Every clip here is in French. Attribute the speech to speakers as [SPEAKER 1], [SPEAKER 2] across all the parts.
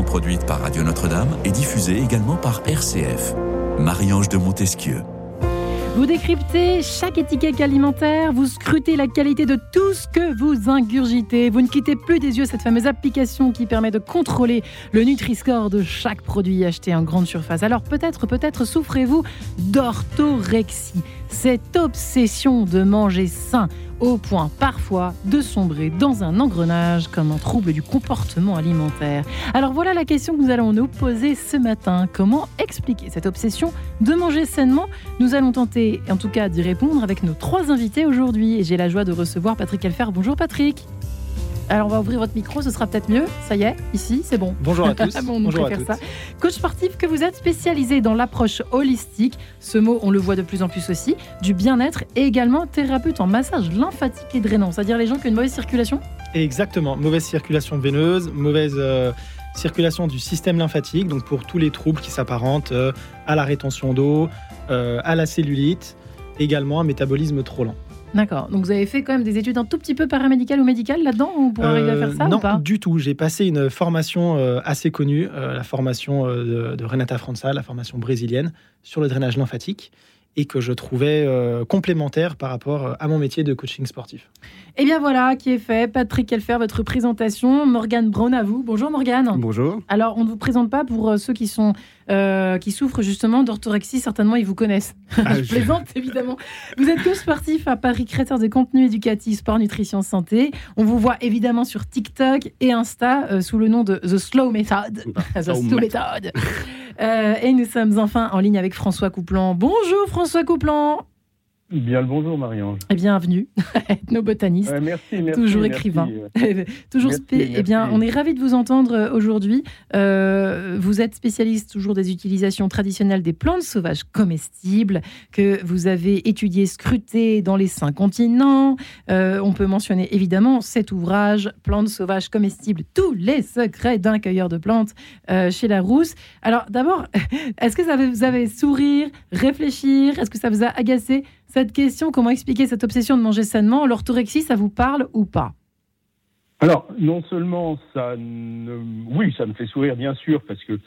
[SPEAKER 1] produite par Radio Notre-Dame et diffusée également par RCF. Marie-Ange de Montesquieu.
[SPEAKER 2] Vous décryptez chaque étiquette alimentaire, vous scrutez la qualité de tout ce que vous ingurgitez. Vous ne quittez plus des yeux cette fameuse application qui permet de contrôler le Nutri-Score de chaque produit acheté en grande surface. Alors peut-être, peut-être souffrez-vous d'orthorexie, cette obsession de manger sain au point parfois de sombrer dans un engrenage comme un trouble du comportement alimentaire. Alors voilà la question que nous allons nous poser ce matin. Comment expliquer cette obsession de manger sainement? Nous allons tenter en tout cas d'y répondre avec nos trois invités aujourd'hui. Et j'ai la joie de recevoir Patrick Elfer. Bonjour Patrick. Alors on va ouvrir votre micro, ce sera peut-être mieux. Ça y est, ici, c'est bon.
[SPEAKER 3] Bonjour à tous.
[SPEAKER 2] bon, on
[SPEAKER 3] Bonjour à
[SPEAKER 2] préfère
[SPEAKER 3] toutes.
[SPEAKER 2] ça. Coach sportif que vous êtes spécialisé dans l'approche holistique, ce mot on le voit de plus en plus aussi, du bien-être et également thérapeute en massage lymphatique et drainant, c'est-à-dire les gens qui ont une mauvaise circulation.
[SPEAKER 3] Exactement. Mauvaise circulation veineuse, mauvaise euh, circulation du système lymphatique, donc pour tous les troubles qui s'apparentent euh, à la rétention d'eau, euh, à la cellulite, également un métabolisme trop lent.
[SPEAKER 2] D'accord, donc vous avez fait quand même des études un tout petit peu paramédicales ou médicales là-dedans? Pour arriver à faire ça
[SPEAKER 3] Euh, non,
[SPEAKER 2] ou pas?
[SPEAKER 3] du tout. J'ai passé une formation euh, assez connue, euh, la formation de, de Renata França, la formation brésilienne, sur le drainage lymphatique, et que je trouvais euh, complémentaire par rapport euh, à mon métier de coaching sportif.
[SPEAKER 2] Eh bien voilà, qui est fait. Patrick Elfer, votre présentation. Morgane Braun à vous. Bonjour Morgane.
[SPEAKER 4] Bonjour.
[SPEAKER 2] Alors, on ne vous présente pas pour euh, ceux qui sont euh, qui souffrent justement d'orthorexie. Certainement, ils vous connaissent.
[SPEAKER 4] Ah,
[SPEAKER 2] je
[SPEAKER 4] je-
[SPEAKER 2] plaisante évidemment. Vous êtes coach sportif à Paris, créateur de contenu éducatif, sport, nutrition, santé. On vous voit évidemment sur TikTok et Insta euh, sous le nom de The Slow Method. The
[SPEAKER 4] Slow
[SPEAKER 2] Slow Method. Euh, et nous sommes enfin en ligne avec François Couplan. Bonjour François Couplan.
[SPEAKER 5] Bien le bonjour, Marie-Ange.
[SPEAKER 2] Et bienvenue, ethnobotaniste.
[SPEAKER 5] Euh, merci, merci.
[SPEAKER 2] Toujours
[SPEAKER 5] merci.
[SPEAKER 2] écrivain. toujours
[SPEAKER 5] Merci,
[SPEAKER 2] Eh bien, on est ravis de vous entendre euh, aujourd'hui. Euh, vous êtes spécialiste toujours des utilisations traditionnelles des plantes sauvages comestibles que vous avez étudié, scruté dans les cinq continents. Euh, on peut mentionner évidemment cet ouvrage Plantes sauvages comestibles, tous les secrets d'un cueilleur de plantes chez Larousse. Alors d'abord, est-ce que ça vous avez sourire, réfléchir? Est-ce que ça vous a agacé? Cette question Comment expliquer cette obsession de manger sainement? L'orthorexie, ça vous parle ou pas?
[SPEAKER 5] Alors, non seulement ça ne... Oui, ça me fait sourire, bien sûr, parce que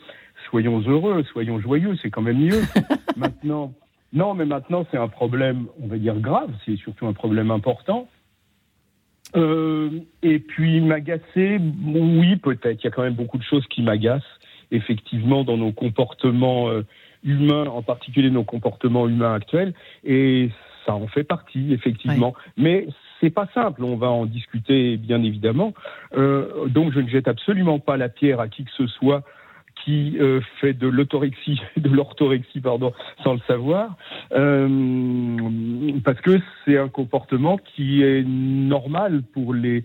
[SPEAKER 5] soyons heureux, soyons joyeux, c'est quand même mieux. maintenant, non, mais maintenant, c'est un problème, on va dire, grave, c'est surtout un problème important. Euh, et puis, m'agacer, oui, peut-être. Il y a quand même beaucoup de choses qui m'agacent, effectivement, dans nos comportements euh, humains, en particulier nos comportements humains actuels. Et ça en fait partie, effectivement. Mais c'est pas simple. On va en discuter, bien évidemment. Euh, donc, je ne jette absolument pas la pierre à qui que ce soit qui euh, fait de l'autorexie, de l'orthorexie, pardon, sans le savoir, euh, parce que c'est un comportement qui est normal pour les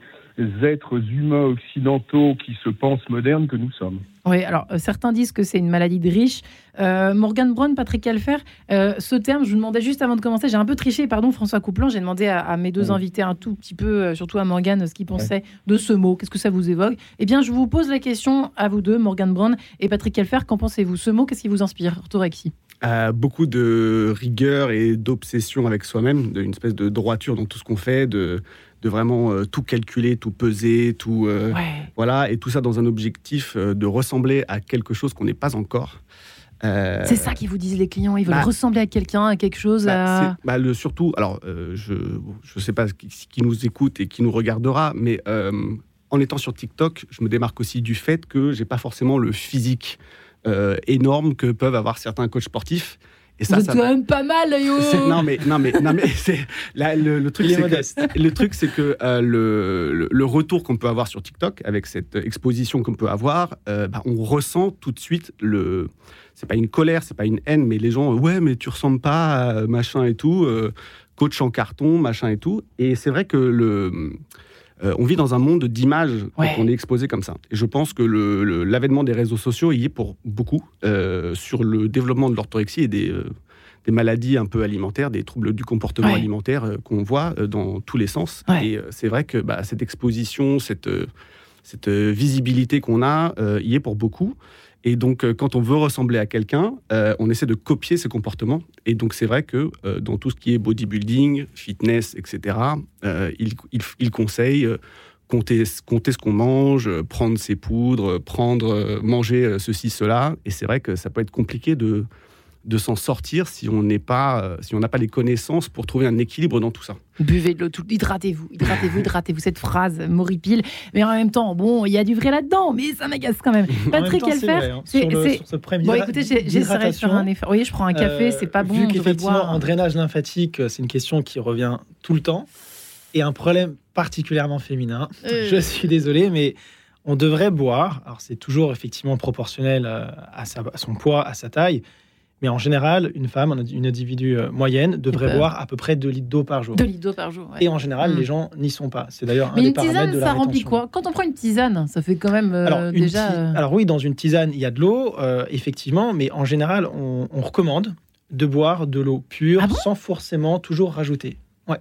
[SPEAKER 5] êtres humains occidentaux qui se pensent modernes que nous sommes.
[SPEAKER 2] Oui, alors euh, certains disent que c'est une maladie de riche. Euh, Morgane Brown, Patrick Alfer, euh, ce terme, je vous demandais juste avant de commencer, j'ai un peu triché, pardon François Couplan, j'ai demandé à, à mes deux
[SPEAKER 5] Ouais.
[SPEAKER 2] invités un tout petit peu, euh, surtout à Morgane, ce qu'ils pensaient de ce mot, qu'est-ce que ça vous évoque? Eh bien, je vous pose la question à vous deux, Morgane Brown et Patrick Alfer, qu'en pensez-vous? Ce mot, qu'est-ce qui vous inspire? Orthorexie.
[SPEAKER 4] Euh, beaucoup de rigueur et d'obsession avec soi-même, d'une espèce de droiture dans tout ce qu'on fait, de, de vraiment euh, tout calculer, tout peser, tout euh,
[SPEAKER 2] Ouais.
[SPEAKER 4] voilà, et tout ça dans un objectif euh, de ressembler à quelque chose qu'on n'est pas encore. Euh,
[SPEAKER 2] C'est ça qu'ils vous disent les clients, ils veulent
[SPEAKER 4] bah,
[SPEAKER 2] ressembler à quelqu'un, à quelque chose.
[SPEAKER 4] bah,
[SPEAKER 2] à...
[SPEAKER 4] bah, le surtout, alors je je sais pas qui, qui nous écoute et qui nous regardera, mais en étant sur TikTok, je me démarque aussi du fait que j'ai pas forcément le physique énorme que peuvent avoir certains coachs sportifs. Et ça,
[SPEAKER 2] vous êtes
[SPEAKER 4] ça
[SPEAKER 2] quand même pas mal, yo
[SPEAKER 4] non mais non mais non mais c'est là, le, le truc c'est que le truc c'est que euh, le, le, le retour qu'on peut avoir sur TikTok avec cette exposition qu'on peut avoir, euh, bah, on ressent tout de suite le c'est pas une colère, c'est pas une haine, mais les gens ouais mais tu ressembles pas à machin et tout, euh, coach en carton machin et tout, et c'est vrai que le euh, on vit dans un monde d'images
[SPEAKER 2] Ouais.
[SPEAKER 4] quand on est exposé comme ça. Et je pense que l'avènement des réseaux sociaux y est pour beaucoup euh, sur le développement de l'orthorexie et des, euh, des maladies un peu alimentaires, des troubles du comportement
[SPEAKER 2] Ouais.
[SPEAKER 4] alimentaire qu'on voit dans tous les sens.
[SPEAKER 2] Ouais.
[SPEAKER 4] Et c'est vrai que bah, cette exposition, cette, cette visibilité qu'on a, y est pour beaucoup. Et donc, euh, quand on veut ressembler à quelqu'un, euh, on essaie de copier ses comportements. Et donc, c'est vrai que euh, dans tout ce qui est bodybuilding, fitness, etc., il, il, il conseille compter, compter ce qu'on mange, prendre ses poudres, prendre, manger ceci, cela. Et c'est vrai que ça peut être compliqué de, de s'en sortir si on n'est pas, euh, si on n'a pas les connaissances pour trouver un équilibre dans tout ça.
[SPEAKER 2] Buvez de l'eau, tout- hydratez-vous, hydratez-vous, hydratez-vous. Cette phrase m'horripile. Mais en même temps, bon, il y a du vrai là-dedans, mais ça m'agace quand même. Patrick
[SPEAKER 3] vrai, hein.
[SPEAKER 2] c'est-
[SPEAKER 3] Sur sur ce problème
[SPEAKER 2] Bon, écoutez, j'essaierai faire
[SPEAKER 3] d'hydratation,
[SPEAKER 2] un effort. Oui, je prends un café,
[SPEAKER 3] Euh,
[SPEAKER 2] c'est pas bon.
[SPEAKER 3] Vu qu'effectivement,
[SPEAKER 2] boire.
[SPEAKER 3] drainage lymphatique, euh, c'est une question qui revient tout le temps et un problème particulièrement féminin.
[SPEAKER 2] Euh.
[SPEAKER 3] Je suis désolé, mais on devrait boire. Alors, c'est toujours effectivement proportionnel euh, à, sa- à son poids, à sa taille. Mais en général, une femme, une individu euh, moyenne, devrait boire à peu près 2 litres d'eau par jour.
[SPEAKER 2] 2 litres d'eau par jour. ouais.
[SPEAKER 3] Et en général,
[SPEAKER 2] Mm.
[SPEAKER 3] les gens n'y sont pas. C'est d'ailleurs un
[SPEAKER 2] Mais
[SPEAKER 3] des
[SPEAKER 2] une
[SPEAKER 3] paramètres
[SPEAKER 2] tisane,
[SPEAKER 3] de la
[SPEAKER 2] ça remplit quoi? Quand on prend une tisane, ça fait quand même euh,
[SPEAKER 3] Alors,
[SPEAKER 2] déjà.
[SPEAKER 3] ti-
[SPEAKER 2] euh,
[SPEAKER 3] Alors oui, dans une tisane, il y a de l'eau, euh, effectivement, mais en général, on, on recommande de boire de l'eau pure
[SPEAKER 2] Ah bon?
[SPEAKER 3] sans forcément toujours rajouter.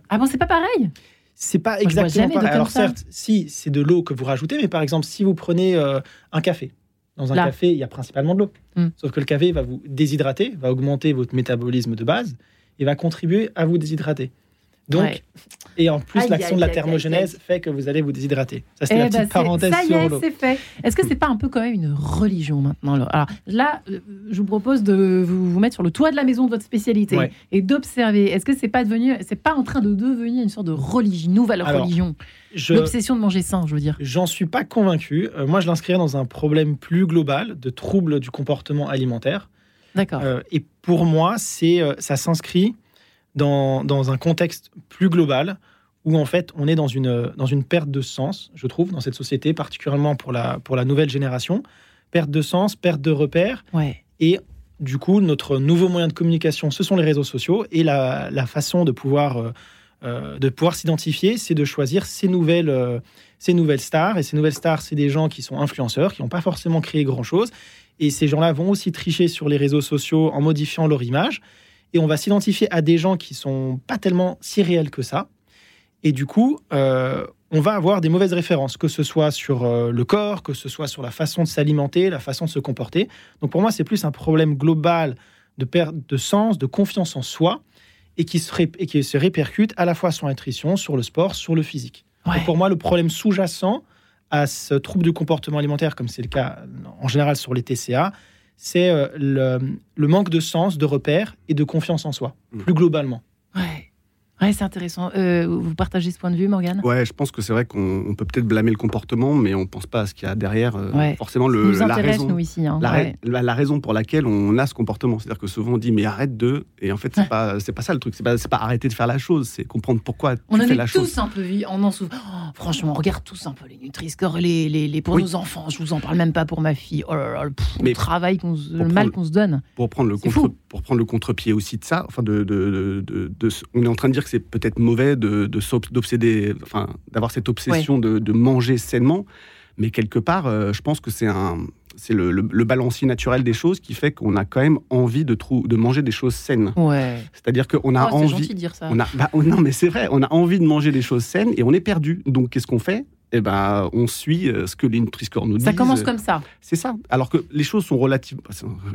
[SPEAKER 2] Ah bon, c'est pas pareil?
[SPEAKER 3] C'est pas exactement pareil. Alors certes, si c'est de l'eau que vous rajoutez, mais par exemple, si vous prenez euh, un café, dans un
[SPEAKER 2] Là.
[SPEAKER 3] café, il y a principalement de l'eau.
[SPEAKER 2] Hmm.
[SPEAKER 3] Sauf que le café va vous déshydrater, va augmenter votre métabolisme de base et va contribuer à vous déshydrater. Donc,
[SPEAKER 2] Ouais.
[SPEAKER 3] et en plus, l'action de la
[SPEAKER 2] aïe,
[SPEAKER 3] thermogénèse fait que vous allez vous déshydrater. Ça, c'était
[SPEAKER 2] Eh
[SPEAKER 3] la
[SPEAKER 2] ben,
[SPEAKER 3] petite
[SPEAKER 2] c'est-
[SPEAKER 3] parenthèse
[SPEAKER 2] ça y est, c'est fait. Est-ce que c'est pas un peu quand même une religion maintenant Alors là, euh, je vous propose de vous, vous mettre sur le toit de la maison de votre spécialité
[SPEAKER 3] Ouais.
[SPEAKER 2] et d'observer. Est-ce que c'est pas devenu, c'est pas en train de devenir une sorte de religion, nouvelle
[SPEAKER 3] Alors,
[SPEAKER 2] religion, l'obsession de manger sain, je veux dire.
[SPEAKER 3] J'en suis pas convaincu. Euh, moi, je l'inscrirais dans un problème plus global de troubles du comportement alimentaire.
[SPEAKER 2] D'accord.
[SPEAKER 3] Euh, et pour moi, c'est, euh, ça s'inscrit dans, dans un contexte plus global où en fait on est dans une, dans une perte de sens, je trouve, dans cette société, particulièrement pour la, pour la nouvelle génération. Perte de sens, perte de repères.
[SPEAKER 2] ouais.
[SPEAKER 3] Et du coup, notre nouveau moyen de communication, ce sont les réseaux sociaux. Et la, la façon de pouvoir, euh, euh, de pouvoir s'identifier, c'est de choisir ces nouvelles, euh, ces nouvelles stars. Et ces nouvelles stars, c'est des gens qui sont influenceurs, qui n'ont pas forcément créé grand-chose. Et ces gens-là vont aussi tricher sur les réseaux sociaux en modifiant leur image. Et on va s'identifier à des gens qui sont pas tellement si réels que ça. Et du coup, euh, on va avoir des mauvaises références, que ce soit sur euh, le corps, que ce soit sur la façon de s'alimenter, la façon de se comporter. Donc pour moi, c'est plus un problème global de perte de sens, de confiance en soi, et qui se, ré- et qui se répercute à la fois sur la nutrition, sur le sport, sur le physique.
[SPEAKER 2] Ouais.
[SPEAKER 3] Donc pour moi, le problème sous-jacent à ce trouble du comportement alimentaire, comme c'est le cas en général sur les TCA, c'est euh, le, le manque de sens, de repères et de confiance en soi,
[SPEAKER 4] Mm.
[SPEAKER 3] plus globalement.
[SPEAKER 2] Ouais. Ouais, c'est intéressant. Euh, vous partagez ce point de vue, Morgane?
[SPEAKER 4] Ouais, je pense que c'est vrai qu'on on peut peut-être blâmer le comportement, mais on pense pas à ce qu'il y a derrière. euh,
[SPEAKER 2] Ouais.
[SPEAKER 4] Forcément, le,
[SPEAKER 2] nous
[SPEAKER 4] la
[SPEAKER 2] intéresse,
[SPEAKER 4] raison.
[SPEAKER 2] nous, ici. hein.
[SPEAKER 4] La,
[SPEAKER 2] Ouais.
[SPEAKER 4] ra- la- la raison pour laquelle on a ce comportement, c'est-à-dire que souvent on dit mais arrête de, et en fait c'est pas c'est pas ça le truc, c'est pas pas arrêter de faire la chose, c'est comprendre pourquoi tu
[SPEAKER 2] On en
[SPEAKER 4] fais
[SPEAKER 2] est
[SPEAKER 4] la
[SPEAKER 2] tous
[SPEAKER 4] chose.
[SPEAKER 2] un peu on en souffre. Oh, franchement, on regarde tous un peu les Nutri-Score, les, les, les- pour
[SPEAKER 4] Oui.
[SPEAKER 2] nos enfants. Je vous en parle même pas pour ma fille. Oh là là, le, pff, le
[SPEAKER 4] Mais
[SPEAKER 2] travail, qu'on se- le mal qu'on se donne.
[SPEAKER 4] Pour prendre le contre
[SPEAKER 2] fou.
[SPEAKER 4] Pour prendre le contre-pied aussi de ça, enfin de, de, de, on est en train de dire que c'est peut-être mauvais de d'obséder, enfin d'avoir cette obsession de, de manger sainement, mais quelque part, euh, je pense que c'est un c'est le, le- le balancier naturel des choses qui fait qu'on a quand même envie de, trou- de manger des choses saines.
[SPEAKER 2] Ouais.
[SPEAKER 4] C'est-à-dire qu'on a
[SPEAKER 2] Oh, c'est
[SPEAKER 4] envie,
[SPEAKER 2] gentil de dire ça.
[SPEAKER 4] On a, bah, oh, non, mais c'est vrai, on a envie de manger des choses saines et on est perdu. Donc, qu'est-ce qu'on fait? Eh ben, on suit euh, ce que les Nutri-Score nous disent.
[SPEAKER 2] Ça commence comme ça.
[SPEAKER 4] C'est ça. Alors que les choses sont relativement,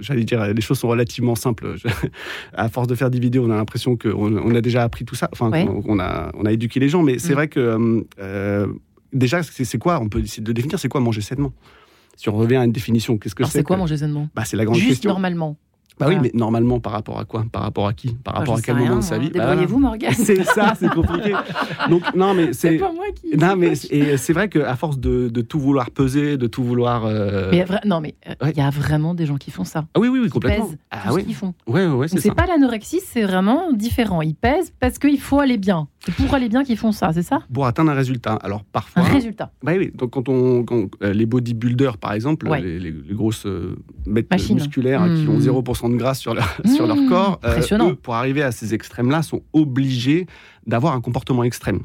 [SPEAKER 4] j'allais dire, les choses sont relativement simples. À force de faire des vidéos, on a l'impression qu'on on a déjà appris tout ça. Enfin,
[SPEAKER 2] Ouais.
[SPEAKER 4] on a, on a éduqué les gens. Mais c'est
[SPEAKER 2] Mm.
[SPEAKER 4] vrai que euh, déjà, c'est c'est quoi On peut essayer de définir. C'est quoi manger sainement? Si on revient à une définition, qu'est-ce que
[SPEAKER 2] Alors, c'est quoi manger sainement?
[SPEAKER 4] Bah, c'est la grande
[SPEAKER 2] Juste
[SPEAKER 4] question.
[SPEAKER 2] normalement.
[SPEAKER 4] Bah oui, mais normalement, par rapport à quoi? Par rapport à qui? Par
[SPEAKER 2] Ah,
[SPEAKER 4] rapport à quel moment
[SPEAKER 2] rien,
[SPEAKER 4] de sa
[SPEAKER 2] moi.
[SPEAKER 4] vie? Bah,
[SPEAKER 2] Débrouillez-vous, Morgane.
[SPEAKER 4] c'est ça, c'est compliqué. Donc non, mais
[SPEAKER 2] C'est pas moi qui.
[SPEAKER 4] non, mais c'est- vrai qu'à force de, de tout vouloir peser, de tout vouloir. euh,
[SPEAKER 2] Mais vra- non, mais euh, il
[SPEAKER 4] Ouais.
[SPEAKER 2] y a vraiment des gens qui font ça.
[SPEAKER 4] Ah oui, oui, oui, complètement.
[SPEAKER 2] pèsent
[SPEAKER 4] Ah
[SPEAKER 2] tout ce
[SPEAKER 4] oui,
[SPEAKER 2] qu'ils font.
[SPEAKER 4] ouais, ouais, c'est
[SPEAKER 2] pas l'anorexie, c'est vraiment différent. Ils pèsent parce qu'il faut aller bien. C'est pour aller bien qu'ils font ça, c'est ça
[SPEAKER 4] Pour atteindre un résultat. Alors
[SPEAKER 2] Un
[SPEAKER 4] parfois.
[SPEAKER 2] résultat.
[SPEAKER 4] Bah oui, donc quand on, quand, euh, les bodybuilders par exemple,
[SPEAKER 2] Ouais.
[SPEAKER 4] les, les- les grosses euh, bêtes
[SPEAKER 2] Machines.
[SPEAKER 4] musculaires qui
[SPEAKER 2] Mmh.
[SPEAKER 4] ont 0% de gras sur leur, sur leur
[SPEAKER 2] Mmh,
[SPEAKER 4] corps, euh, eux, pour arriver à ces extrêmes-là, sont obligés d'avoir un comportement extrême.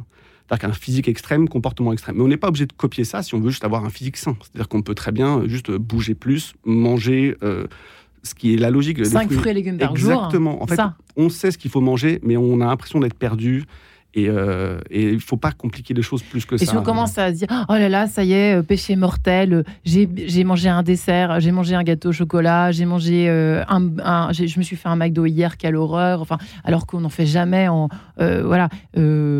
[SPEAKER 4] C'est-à-dire qu'un physique extrême, comportement extrême. Mais on n'est pas obligé de copier ça si on veut juste avoir un physique sain. C'est-à-dire qu'on peut très bien juste bouger plus, manger euh, ce qui est la logique.
[SPEAKER 2] 5
[SPEAKER 4] fruits-
[SPEAKER 2] fruits et légumes par jour.
[SPEAKER 4] Exactement. En fait,
[SPEAKER 2] ça.
[SPEAKER 4] on sait ce qu'il faut manger, mais on a l'impression d'être perdu. Et, euh, et il ne faut pas compliquer les choses plus que
[SPEAKER 2] Et
[SPEAKER 4] ça.
[SPEAKER 2] si on commence à se dire, oh là là, ça y est, euh, péché mortel, euh, j'ai mangé un dessert, j'ai mangé un gâteau au chocolat, j'ai mangé euh, un, je me suis fait un McDo hier, quelle horreur. Enfin, alors qu'on n'en fait jamais. En, euh, voilà,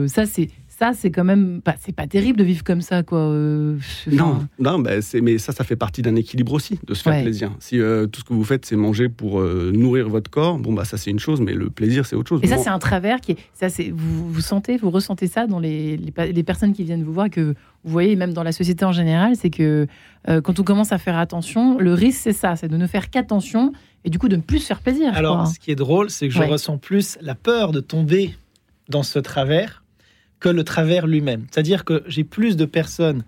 [SPEAKER 2] ça c'est ça, c'est quand même pas, c'est pas terrible de vivre comme ça, quoi. euh,
[SPEAKER 4] Non,
[SPEAKER 2] enfin,
[SPEAKER 4] non bah, c'est- mais ça, ça fait partie d'un équilibre aussi, de se faire
[SPEAKER 2] Ouais.
[SPEAKER 4] plaisir. Si euh, tout ce que vous faites, c'est manger pour euh, nourrir votre corps, bon, bah, ça, c'est une chose, mais le plaisir, c'est autre chose.
[SPEAKER 2] Et ça, c'est un travers qui est. Ça, c'est vous, vous sentez, vous ressentez ça dans les, les, personnes qui viennent vous voir, que vous voyez même dans la société en général, c'est que euh, quand on commence à faire attention, le risque, c'est ça, c'est de ne faire qu'attention et du coup de ne plus se faire plaisir.
[SPEAKER 3] Alors,
[SPEAKER 2] quoi.
[SPEAKER 3] ce qui est drôle, c'est que je
[SPEAKER 2] Ouais.
[SPEAKER 3] ressens plus la peur de tomber dans ce travers que le travers lui-même. C'est-à-dire que j'ai plus de personnes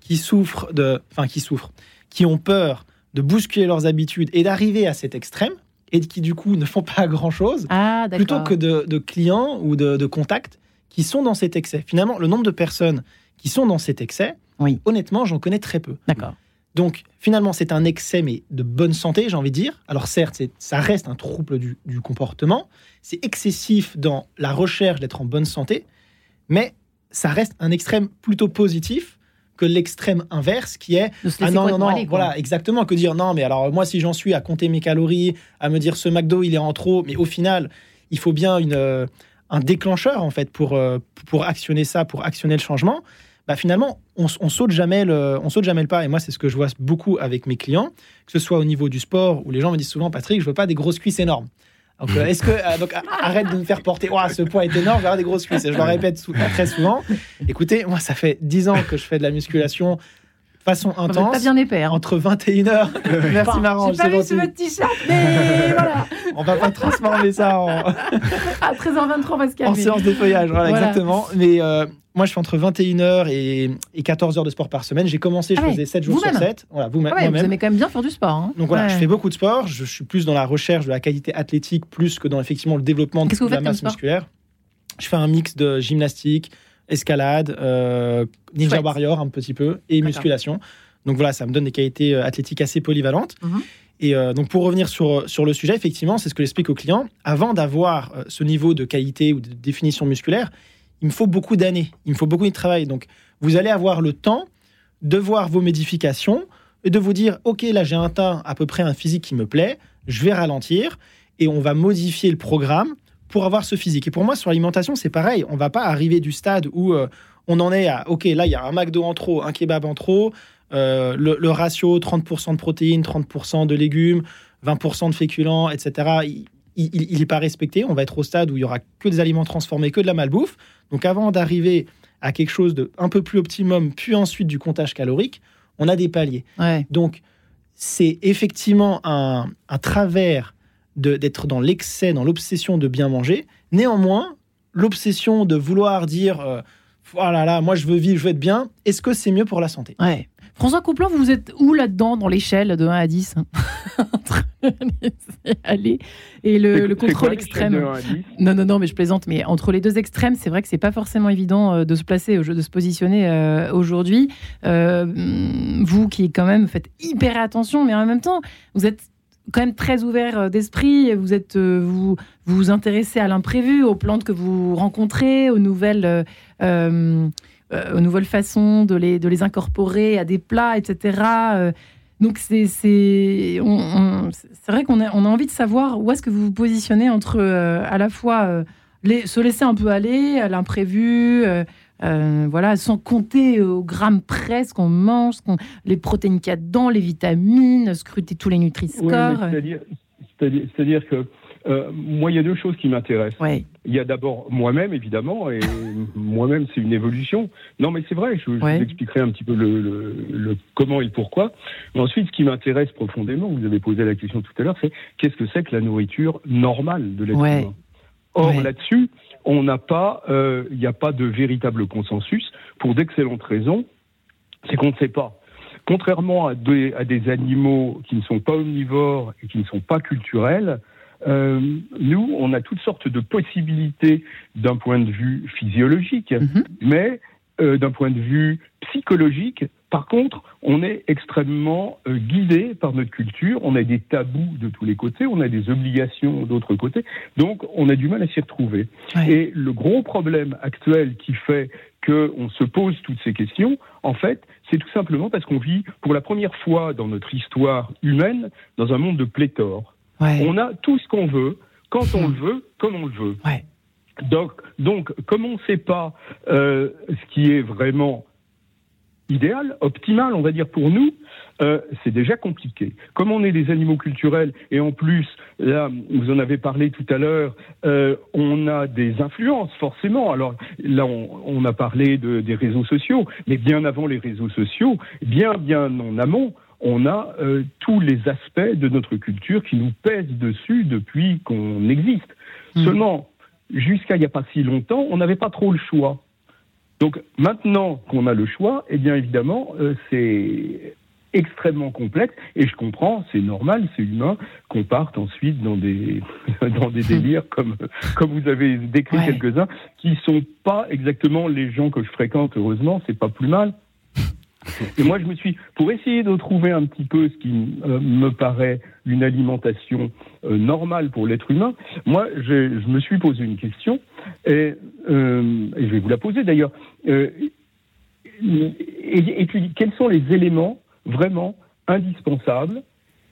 [SPEAKER 3] qui souffrent de, enfin qui souffrent, qui ont peur de bousculer leurs habitudes et d'arriver à cet extrême et qui du coup ne font pas grand-chose,
[SPEAKER 2] ah, d'accord.
[SPEAKER 3] plutôt que de, de clients ou de, de contacts qui sont dans cet excès. Finalement, le nombre de personnes qui sont dans cet excès,
[SPEAKER 2] Oui.
[SPEAKER 3] honnêtement, j'en connais très peu.
[SPEAKER 2] D'accord.
[SPEAKER 3] Donc, finalement, c'est un excès, mais de bonne santé, j'ai envie de dire. Alors, certes, ça reste un trouble du, du comportement. C'est excessif dans la recherche d'être en bonne santé, mais ça reste un extrême plutôt positif que l'extrême inverse qui est ah non non non
[SPEAKER 2] aller,
[SPEAKER 3] voilà exactement. Que dire non mais alors moi si j'en suis à compter mes calories à me dire ce McDo il est en trop mais au final il faut bien une euh, un déclencheur en fait pour euh, pour actionner ça pour actionner le changement. Bah finalement on, on saute jamais le on saute jamais le pas. Et moi c'est ce que je vois beaucoup avec mes clients que ce soit au niveau du sport où les gens me disent souvent Patrick je veux pas des grosses cuisses énormes donc, euh, est-ce que euh, donc arrête de me faire porter Ouah, ce poids est énorme, je vais avoir des grosses cuisses. Et je le répète sou- très souvent. Écoutez, moi ça fait 10 ans que je fais de la musculation de façon intense
[SPEAKER 2] pas bien épais. hein.
[SPEAKER 3] entre 21h. Merci
[SPEAKER 2] Enfin,
[SPEAKER 3] Marrant,
[SPEAKER 2] J'ai pas vu sur votre t-shirt, mais voilà.
[SPEAKER 3] On va pas transformer ça en,
[SPEAKER 2] À 13h23, on va se
[SPEAKER 3] en séance de feuillage. Voilà,
[SPEAKER 2] Voilà.
[SPEAKER 3] exactement. Mais euh, moi, je fais entre 21h et, et 14h de sport par semaine. J'ai commencé, je
[SPEAKER 2] Ah ouais,
[SPEAKER 3] faisais 7 jours sur
[SPEAKER 2] vous-même
[SPEAKER 3] 7. Voilà, vous,
[SPEAKER 2] Ah ouais, vous aimez quand même bien faire du sport. hein.
[SPEAKER 3] Donc voilà,
[SPEAKER 2] Ouais.
[SPEAKER 3] je fais beaucoup de sport. Je suis plus dans la recherche de la qualité athlétique plus que dans effectivement le développement de
[SPEAKER 2] vous
[SPEAKER 3] la masse musculaire. Je fais un mix de gymnastique, escalade, euh, ninja
[SPEAKER 2] Chouette.
[SPEAKER 3] warrior un petit peu et musculation. Donc voilà, ça me donne des qualités euh, athlétiques assez polyvalentes.
[SPEAKER 2] Mhm.
[SPEAKER 3] Et euh, donc pour revenir sur, sur le sujet, effectivement, c'est ce que j'explique aux clients. Avant d'avoir ce niveau de qualité ou de définition musculaire, il me faut beaucoup d'années, il me faut beaucoup de travail. Donc vous allez avoir le temps de voir vos modifications et de vous dire, OK, là j'ai atteint à peu près un physique qui me plaît, je vais ralentir et on va modifier le programme pour avoir ce physique. Et pour moi, sur l'alimentation, c'est pareil. On va pas arriver du stade où euh, on en est à, OK, là il y a un McDo en trop, un kebab en trop, euh, le, le ratio 30% de protéines, 30% de légumes, 20% de féculents, etc. Il, il, il est pas respecté. On va être au stade où il y aura que des aliments transformés, que de la malbouffe. Donc avant d'arriver à quelque chose de un peu plus optimum, puis ensuite du comptage calorique, on a des paliers.
[SPEAKER 2] Ouais.
[SPEAKER 3] Donc, c'est effectivement un, un travers d'être dans l'excès, dans l'obsession de bien manger. Néanmoins, l'obsession de vouloir dire euh, oh là là, moi je veux vivre, je veux être bien, est-ce que c'est mieux pour la santé?
[SPEAKER 2] Ouais. François Couplan, vous êtes où là-dedans, dans l'échelle de 1 à 10 Entre laisser aller et le, contrôle
[SPEAKER 5] quoi
[SPEAKER 2] extrême.
[SPEAKER 5] 1 à 10
[SPEAKER 2] Non, non, non, mais je plaisante. Mais entre les deux extrêmes, c'est vrai que c'est pas forcément évident euh, de se placer, de se positionner euh, aujourd'hui. Euh, vous qui quand même faites hyper attention, mais en même temps, vous êtes quand même très ouvert d'esprit. Vous êtes, vous, vous vous intéressez à l'imprévu, aux plantes que vous rencontrez, aux nouvelles. euh, aux nouvelles façons de les, de les incorporer à des plats, etc. Donc c'est c'est on- on- c'est vrai qu'on a, on a envie de savoir où est-ce que vous vous positionnez entre euh, à la fois euh, les, se laisser un peu aller à l'imprévu, euh, voilà, sans compter au gramme près ce qu'on mange, ce qu'on- les protéines qu'il y a dedans, les vitamines, scruter tous les
[SPEAKER 5] Oui, mais
[SPEAKER 2] Nutri-Score.
[SPEAKER 5] C'est-à-dire c'est-à-dire- c'est-à-dire que euh, moi, il y a deux choses qui m'intéressent.
[SPEAKER 2] ouais,
[SPEAKER 5] Il y a d'abord moi-même, évidemment, et moi-même, c'est une évolution. Non, mais c'est vrai, je, je
[SPEAKER 2] Ouais.
[SPEAKER 5] vous expliquerai un petit peu le, le- le comment et le pourquoi. Mais ensuite, ce qui m'intéresse profondément, vous avez posé la question tout à l'heure, c'est qu'est-ce que c'est que la nourriture normale de l'être
[SPEAKER 2] Ouais.
[SPEAKER 5] humain? Or, là-dessus, on n'a pas, euh, il n'y a pas de véritable consensus pour d'excellentes raisons. C'est qu'on ne sait pas. Contrairement à des, à des animaux qui ne sont pas omnivores et qui ne sont pas culturels, euh, nous, on a toutes sortes de possibilités d'un point de vue physiologique,
[SPEAKER 2] Mhm.
[SPEAKER 5] mais euh, d'un point de vue psychologique, par contre, on est extrêmement euh, guidé par notre culture, on a des tabous de tous les côtés, on a des obligations d'autres côtés, donc on a du mal à s'y retrouver.
[SPEAKER 2] Ouais.
[SPEAKER 5] Et le gros problème actuel qui fait qu'on se pose toutes ces questions, en fait, c'est tout simplement parce qu'on vit pour la première fois dans notre histoire humaine dans un monde de pléthore.
[SPEAKER 2] Ouais.
[SPEAKER 5] On a tout ce qu'on veut, quand on le veut, comme on le veut.
[SPEAKER 2] Ouais.
[SPEAKER 5] Donc, donc comme on ne sait pas euh, ce qui est vraiment idéal, optimal, on va dire pour nous, euh, c'est déjà compliqué. Comme on est des animaux culturels et en plus, là, vous en avez parlé tout à l'heure, euh, on a des influences forcément. Alors là, on, on a parlé de, des réseaux sociaux, mais bien avant les réseaux sociaux, bien bien en amont, on a euh, tous les aspects de notre culture qui nous pèsent dessus depuis qu'on existe.
[SPEAKER 2] Mhm.
[SPEAKER 5] Seulement, jusqu'à il n'y a pas si longtemps, on n'avait pas trop le choix. Donc maintenant qu'on a le choix, eh bien évidemment, euh, c'est extrêmement complexe et je comprends, c'est normal, c'est humain qu'on parte ensuite dans des dans des délires comme comme vous avez décrit
[SPEAKER 2] Ouais.
[SPEAKER 5] quelques-uns qui sont pas exactement les gens que je fréquente heureusement, c'est pas plus mal. Et moi, je me suis, pour essayer de trouver un petit peu ce qui euh, me paraît une alimentation euh, normale pour l'être humain, moi, je, me suis posé une question, et, euh, je vais vous la poser d'ailleurs. Et, et puis, quels sont les éléments vraiment indispensables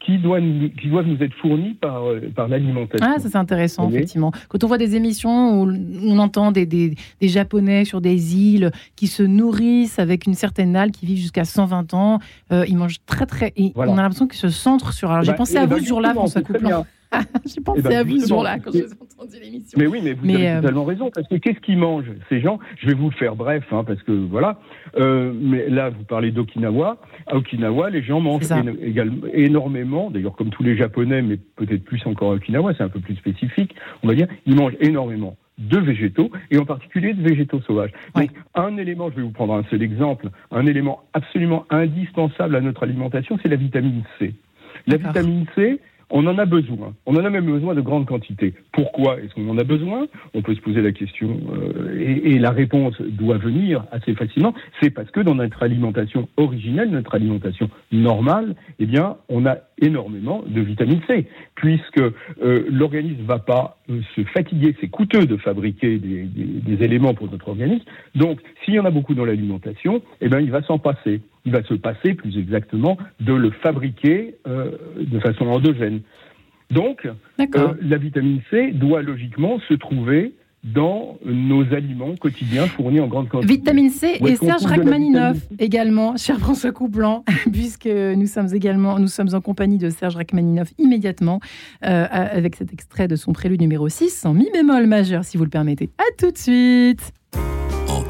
[SPEAKER 5] qui doivent, nous- qui doivent nous être fournis par, euh, par l'alimentation
[SPEAKER 2] Ah, ça c'est intéressant, effectivement. Quand on voit des émissions où on entend des, des, des Japonais sur des îles qui se nourrissent avec une certaine algue, qui vivent jusqu'à 120 ans, euh, ils mangent très très... Et
[SPEAKER 5] Voilà.
[SPEAKER 2] on a l'impression qu'ils se centrent sur... Alors j'ai
[SPEAKER 5] Bah,
[SPEAKER 2] pensé
[SPEAKER 5] eh
[SPEAKER 2] à
[SPEAKER 5] ben,
[SPEAKER 2] vous ce jour-là, François Coupland.
[SPEAKER 5] bien.
[SPEAKER 2] j'ai pensé
[SPEAKER 5] Eh ben,
[SPEAKER 2] à vous ce jour-là quand j'ai entendu l'émission.
[SPEAKER 5] Mais oui, mais vous
[SPEAKER 2] Mais,
[SPEAKER 5] avez
[SPEAKER 2] euh,
[SPEAKER 5] totalement raison, parce que qu'est-ce qu'ils mangent Ces gens, je vais vous le faire bref, hein, parce que voilà, euh, mais là, vous parlez d'Okinawa. À Okinawa, les gens mangent également- énormément, d'ailleurs comme tous les Japonais, mais peut-être plus encore à Okinawa, c'est un peu plus spécifique, on va dire, ils mangent énormément de végétaux, et en particulier de végétaux sauvages. Donc, un élément, je vais vous prendre un seul exemple, un élément absolument indispensable à notre alimentation, c'est la vitamine C. La vitamine C, on en a besoin. On en a même besoin de grandes quantités. Pourquoi est-ce qu'on en a besoin? On peut se poser la question euh, et, la réponse doit venir assez facilement. C'est parce que dans notre alimentation originelle, notre alimentation normale, eh bien, on a énormément de vitamine C, puisque euh, l'organisme va pas euh, se fatiguer. C'est coûteux de fabriquer des, des- des éléments pour notre organisme. Donc, s'il y en a beaucoup dans l'alimentation, eh bien, il va s'en passer. Il va se passer, plus exactement, de le fabriquer euh, de façon endogène. Donc, euh, la vitamine C doit logiquement se trouver dans nos aliments quotidiens fournis en grande quantité.
[SPEAKER 2] Vitamine C et Serge
[SPEAKER 5] vitamine
[SPEAKER 2] également, cher François Couplan, puisque nous sommes également nous sommes en compagnie de Serge Rachmaninov immédiatement euh, avec cet extrait de son prélude numéro 6 en mi bémol majeur si vous le permettez. À tout de suite.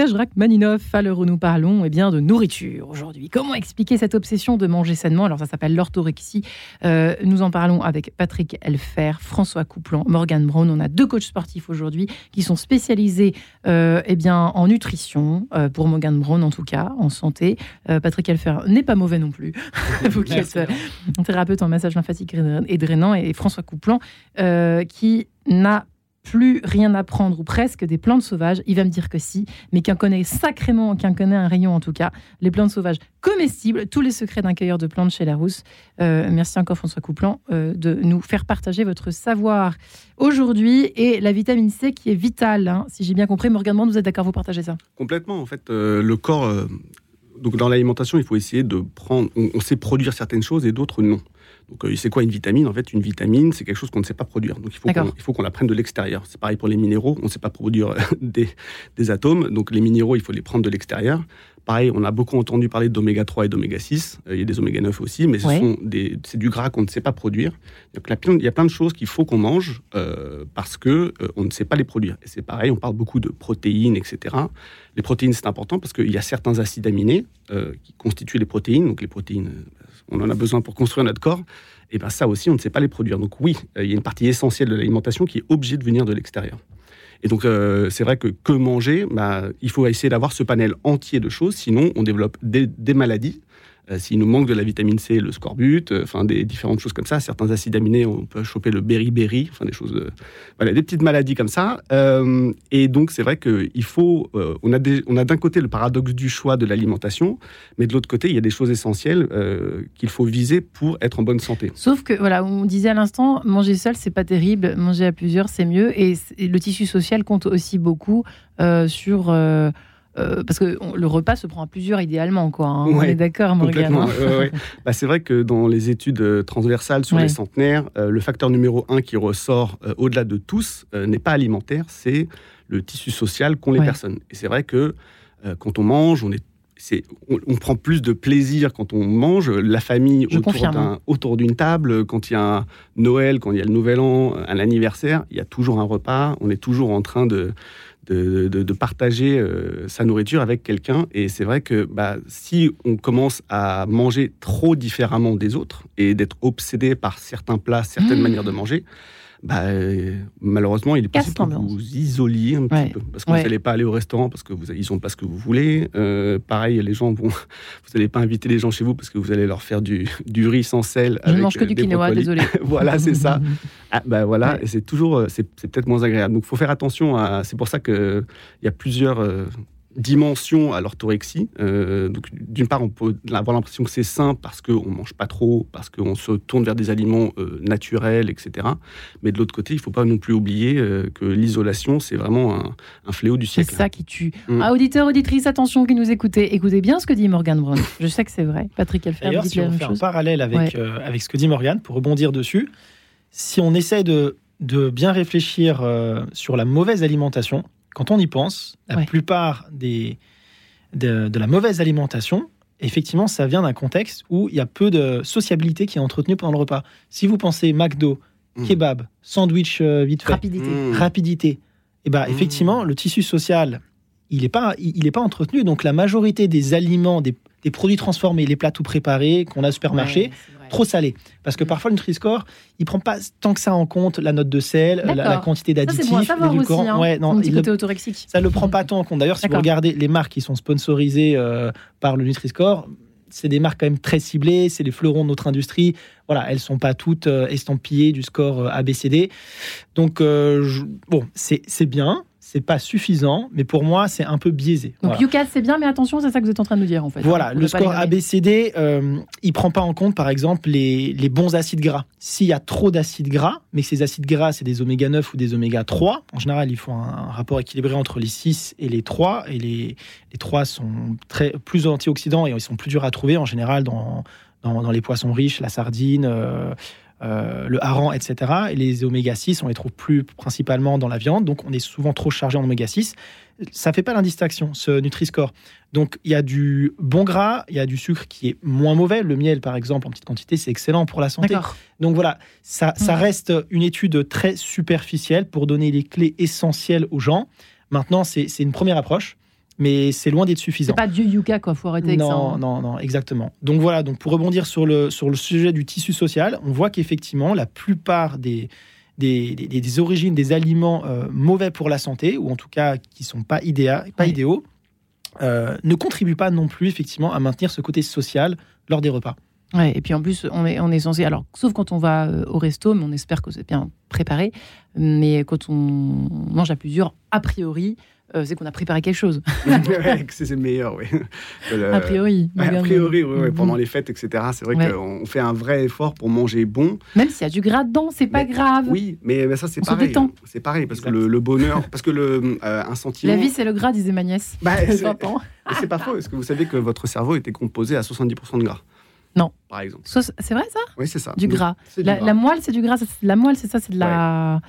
[SPEAKER 2] Serge Rachmaninoff, à l'heure où nous parlons eh bien, de nourriture aujourd'hui. Comment expliquer cette obsession de manger sainement? Alors ça s'appelle l'orthorexie. Euh, nous en parlons avec Patrick Elfer, François Couplan, Morgan Brown. On a deux coachs sportifs aujourd'hui qui sont spécialisés euh, eh bien, en nutrition, euh, pour Morgan Brown en tout cas, en santé. Patrick Elfer n'est pas mauvais non plus. Vous qui êtes thérapeute en massage lymphatique et drainant, et François Couplan qui n'a plus rien à prendre ou presque des plantes sauvages. Il va me dire que si, mais qui en connaît sacrément, qui en connaît un rayon en tout cas, les plantes sauvages comestibles, tous les secrets d'un cueilleur de plantes chez Larousse. Euh, merci encore François Couplan euh, de nous faire partager votre savoir aujourd'hui et la vitamine C qui est vitale, hein. si j'ai bien compris. Morgan vous êtes d'accord, vous partagez ça?
[SPEAKER 4] Complètement, en fait, euh, le corps... donc dans l'alimentation, il faut essayer de prendre... on sait produire certaines choses et d'autres non. Donc, euh, c'est quoi une vitamine? En fait, une vitamine, c'est quelque chose qu'on ne sait pas produire. Donc, il faut qu'on, il faut qu'on la prenne de l'extérieur. C'est pareil pour les minéraux. On ne sait pas produire des, des, atomes. Donc, les minéraux, il faut les prendre de l'extérieur. Pareil, on a beaucoup entendu parler d'oméga 3 et d'oméga 6. Euh, il y a des oméga 9 aussi, mais ce sont des, c'est du gras qu'on ne sait pas produire. Donc, il y a plein de choses qu'il faut qu'on mange euh, parce que on ne sait pas les produire. Et c'est pareil, on parle beaucoup de protéines, etc. Les protéines, c'est important parce qu'il y a certains acides aminés qui constituent les protéines. Donc, les protéines, on en a besoin pour construire notre corps, et bien ça aussi, on ne sait pas les produire. Donc oui, euh, il y a une partie essentielle de l'alimentation qui est obligée de venir de l'extérieur. Et donc, euh, c'est vrai que que manger, bah, il faut essayer d'avoir ce panel entier de choses, sinon on développe des maladies s'il nous manque de la vitamine C, le scorbut, euh, enfin des différentes choses comme ça. Certains acides aminés, on peut choper le beriberi, enfin des choses, voilà, des petites maladies comme ça. Euh, et donc c'est vrai qu'il faut, on a, on a d'un côté le paradoxe du choix de l'alimentation, mais de l'autre côté il y a des choses essentielles qu'il faut viser pour être en bonne santé.
[SPEAKER 2] Sauf que voilà, on disait à l'instant, manger seul c'est pas terrible, manger à plusieurs c'est mieux, et, le tissu social compte aussi beaucoup sur euh, parce que le repas se prend à plusieurs idéalement, quoi. Hein. on est d'accord, Morgane. Hein.
[SPEAKER 4] bah, c'est vrai que dans les études euh, transversales sur les centenaires, euh, le facteur numéro un qui ressort au-delà de tous n'est pas alimentaire, c'est le tissu social qu'ont les personnes. Et c'est vrai que quand on mange, on est on, prend plus de plaisir quand on mange, la famille autour, d'une table, quand il y a Noël, quand il y a le Nouvel An, un anniversaire, il y a toujours un repas, on est toujours en train de, de, partager euh, sa nourriture avec quelqu'un. Et c'est vrai que bah, si on commence à manger trop différemment des autres et d'être obsédé par certains plats, certaines mmh. manières de manger, bah, malheureusement, il est possible que vous vous isoliez un petit peu. Parce que vous n'allez pas aller au restaurant parce que vous, ils n'ont pas ce que vous voulez. Euh, pareil, les gens vont. Vous n'allez pas inviter les gens chez vous parce que vous allez leur faire du, du riz sans sel.
[SPEAKER 2] Je ne mange que du quinoa, désolé.
[SPEAKER 4] voilà, c'est ça. Ah, bah voilà, c'est toujours. Euh, c'est peut-être moins agréable. Donc, il faut faire attention à. C'est pour ça qu'il y a plusieurs. Euh, dimension à l'orthorexie. Euh, donc, d'une part, on peut avoir l'impression que c'est sain parce qu'on ne mange pas trop, parce qu'on se tourne vers des aliments euh, naturels, etc. Mais de l'autre côté, il ne faut pas non plus oublier euh, que l'isolation, c'est vraiment un, fléau du siècle.
[SPEAKER 2] C'est ça qui tue. Mm. Ah, auditeurs, auditrices, attention qui nous écoutez, écoutez bien ce que dit Morgan Brown. Je sais que c'est vrai. Patrick Elfer
[SPEAKER 3] D'ailleurs, si on fait un parallèle avec, avec ce que dit Morgan, pour rebondir dessus, si on essaie de, de bien réfléchir sur la mauvaise alimentation, quand on y pense, la plupart des, de, la mauvaise alimentation, effectivement, ça vient d'un contexte où il y a peu de sociabilité qui est entretenue pendant le repas. Si vous pensez McDo, mmh. kebab, sandwich euh, vite fait,
[SPEAKER 2] rapidité,
[SPEAKER 3] mmh. rapidité et eh ben, mmh. effectivement, le tissu social, il n'est pas, il, est pas entretenu. Donc la majorité des aliments, des, produits transformés, les plats tout préparés qu'on a au supermarché, trop salé. Parce que mm. parfois, le Nutri-Score, il prend pas tant que ça en compte la note de sel, la, quantité d'additifs,
[SPEAKER 2] l'édulcorant. Hein, ouais, non, il le, autorexique.
[SPEAKER 3] Ça le prend pas tant en compte. D'ailleurs, si vous regardez les marques qui sont sponsorisées euh, par le Nutri-Score, c'est des marques quand même très ciblées, c'est les fleurons de notre industrie. Voilà, elles sont pas toutes euh, estampillées du score euh, ABCD. Donc, bon, c'est bien, c'est pas suffisant, mais pour moi, c'est un peu biaisé.
[SPEAKER 2] Donc voilà. c'est bien, mais attention, c'est ça que vous êtes en train de nous dire en fait.
[SPEAKER 3] Voilà, le score ABCD, euh, il prend pas en compte, par exemple, les, bons acides gras. S'il y a trop d'acides gras, mais que ces acides gras, c'est des oméga 9 ou des oméga 3, en général, ils font un, rapport équilibré entre les 6 et les 3, et les, les 3 sont très, plus antioxydants et ils sont plus durs à trouver en général dans, dans, les poissons riches, la sardine. Euh, euh, le hareng, etc. Et les oméga 6, on les trouve plus principalement dans la viande, donc on est souvent trop chargé en oméga 6. Ça fait pas l'indistinction, ce Nutri-Score. Donc il y a du bon gras, il y a du sucre qui est moins mauvais. Le miel, par exemple, en petite quantité, c'est excellent pour la santé. Donc voilà, ça, ça hmm. reste une étude très superficielle pour donner les clés essentielles aux gens. Maintenant, c'est une première approche. Mais c'est loin d'être suffisant.
[SPEAKER 2] Pas du yucca, quoi, faut arrêter avec ça.
[SPEAKER 3] Non,
[SPEAKER 2] hein.
[SPEAKER 3] non, non, exactement. Donc voilà, donc pour rebondir sur le, sur le sujet du tissu social, on voit qu'effectivement, la plupart des, des, des- des origines des aliments euh, mauvais pour la santé, ou en tout cas qui sont pas, idéa, pas
[SPEAKER 2] Ouais.
[SPEAKER 3] idéaux, euh, ne contribuent pas non plus effectivement à maintenir ce côté social lors des repas.
[SPEAKER 2] Ouais, et puis en plus, on est, on est censé. Alors, sauf quand on va euh, au resto, mais on espère que c'est bien préparé. Mais quand on mange à plusieurs, a priori, euh, c'est qu'on a préparé quelque chose.
[SPEAKER 4] Ouais, que c'est meilleur, oui. Le-
[SPEAKER 2] a priori.
[SPEAKER 4] Ouais, a priori, oui,
[SPEAKER 2] Mhm.
[SPEAKER 4] pendant les fêtes, etc. C'est vrai
[SPEAKER 2] Ouais.
[SPEAKER 4] qu'on fait un vrai effort pour manger bon.
[SPEAKER 2] Même s'il y a du gras dedans, c'est pas
[SPEAKER 4] Mais-
[SPEAKER 2] grave.
[SPEAKER 4] Oui, mais, mais ça c'est pareil. C'est pareil parce que le, le bonheur, parce que le euh, un sentiment.
[SPEAKER 2] La vie, c'est le gras, disait ma nièce.
[SPEAKER 4] Bah, c'est
[SPEAKER 2] 20 ans.
[SPEAKER 4] mais c'est pas faux. Est-ce que vous savez que votre cerveau était composé à 70% de gras?
[SPEAKER 2] Non.
[SPEAKER 4] Par exemple.
[SPEAKER 2] C'est vrai, ça?
[SPEAKER 4] Oui, c'est ça.
[SPEAKER 2] Du gras.
[SPEAKER 4] Du
[SPEAKER 2] La,
[SPEAKER 4] gras.
[SPEAKER 2] la moelle, c'est du gras. La moelle, c'est ça, c'est de la.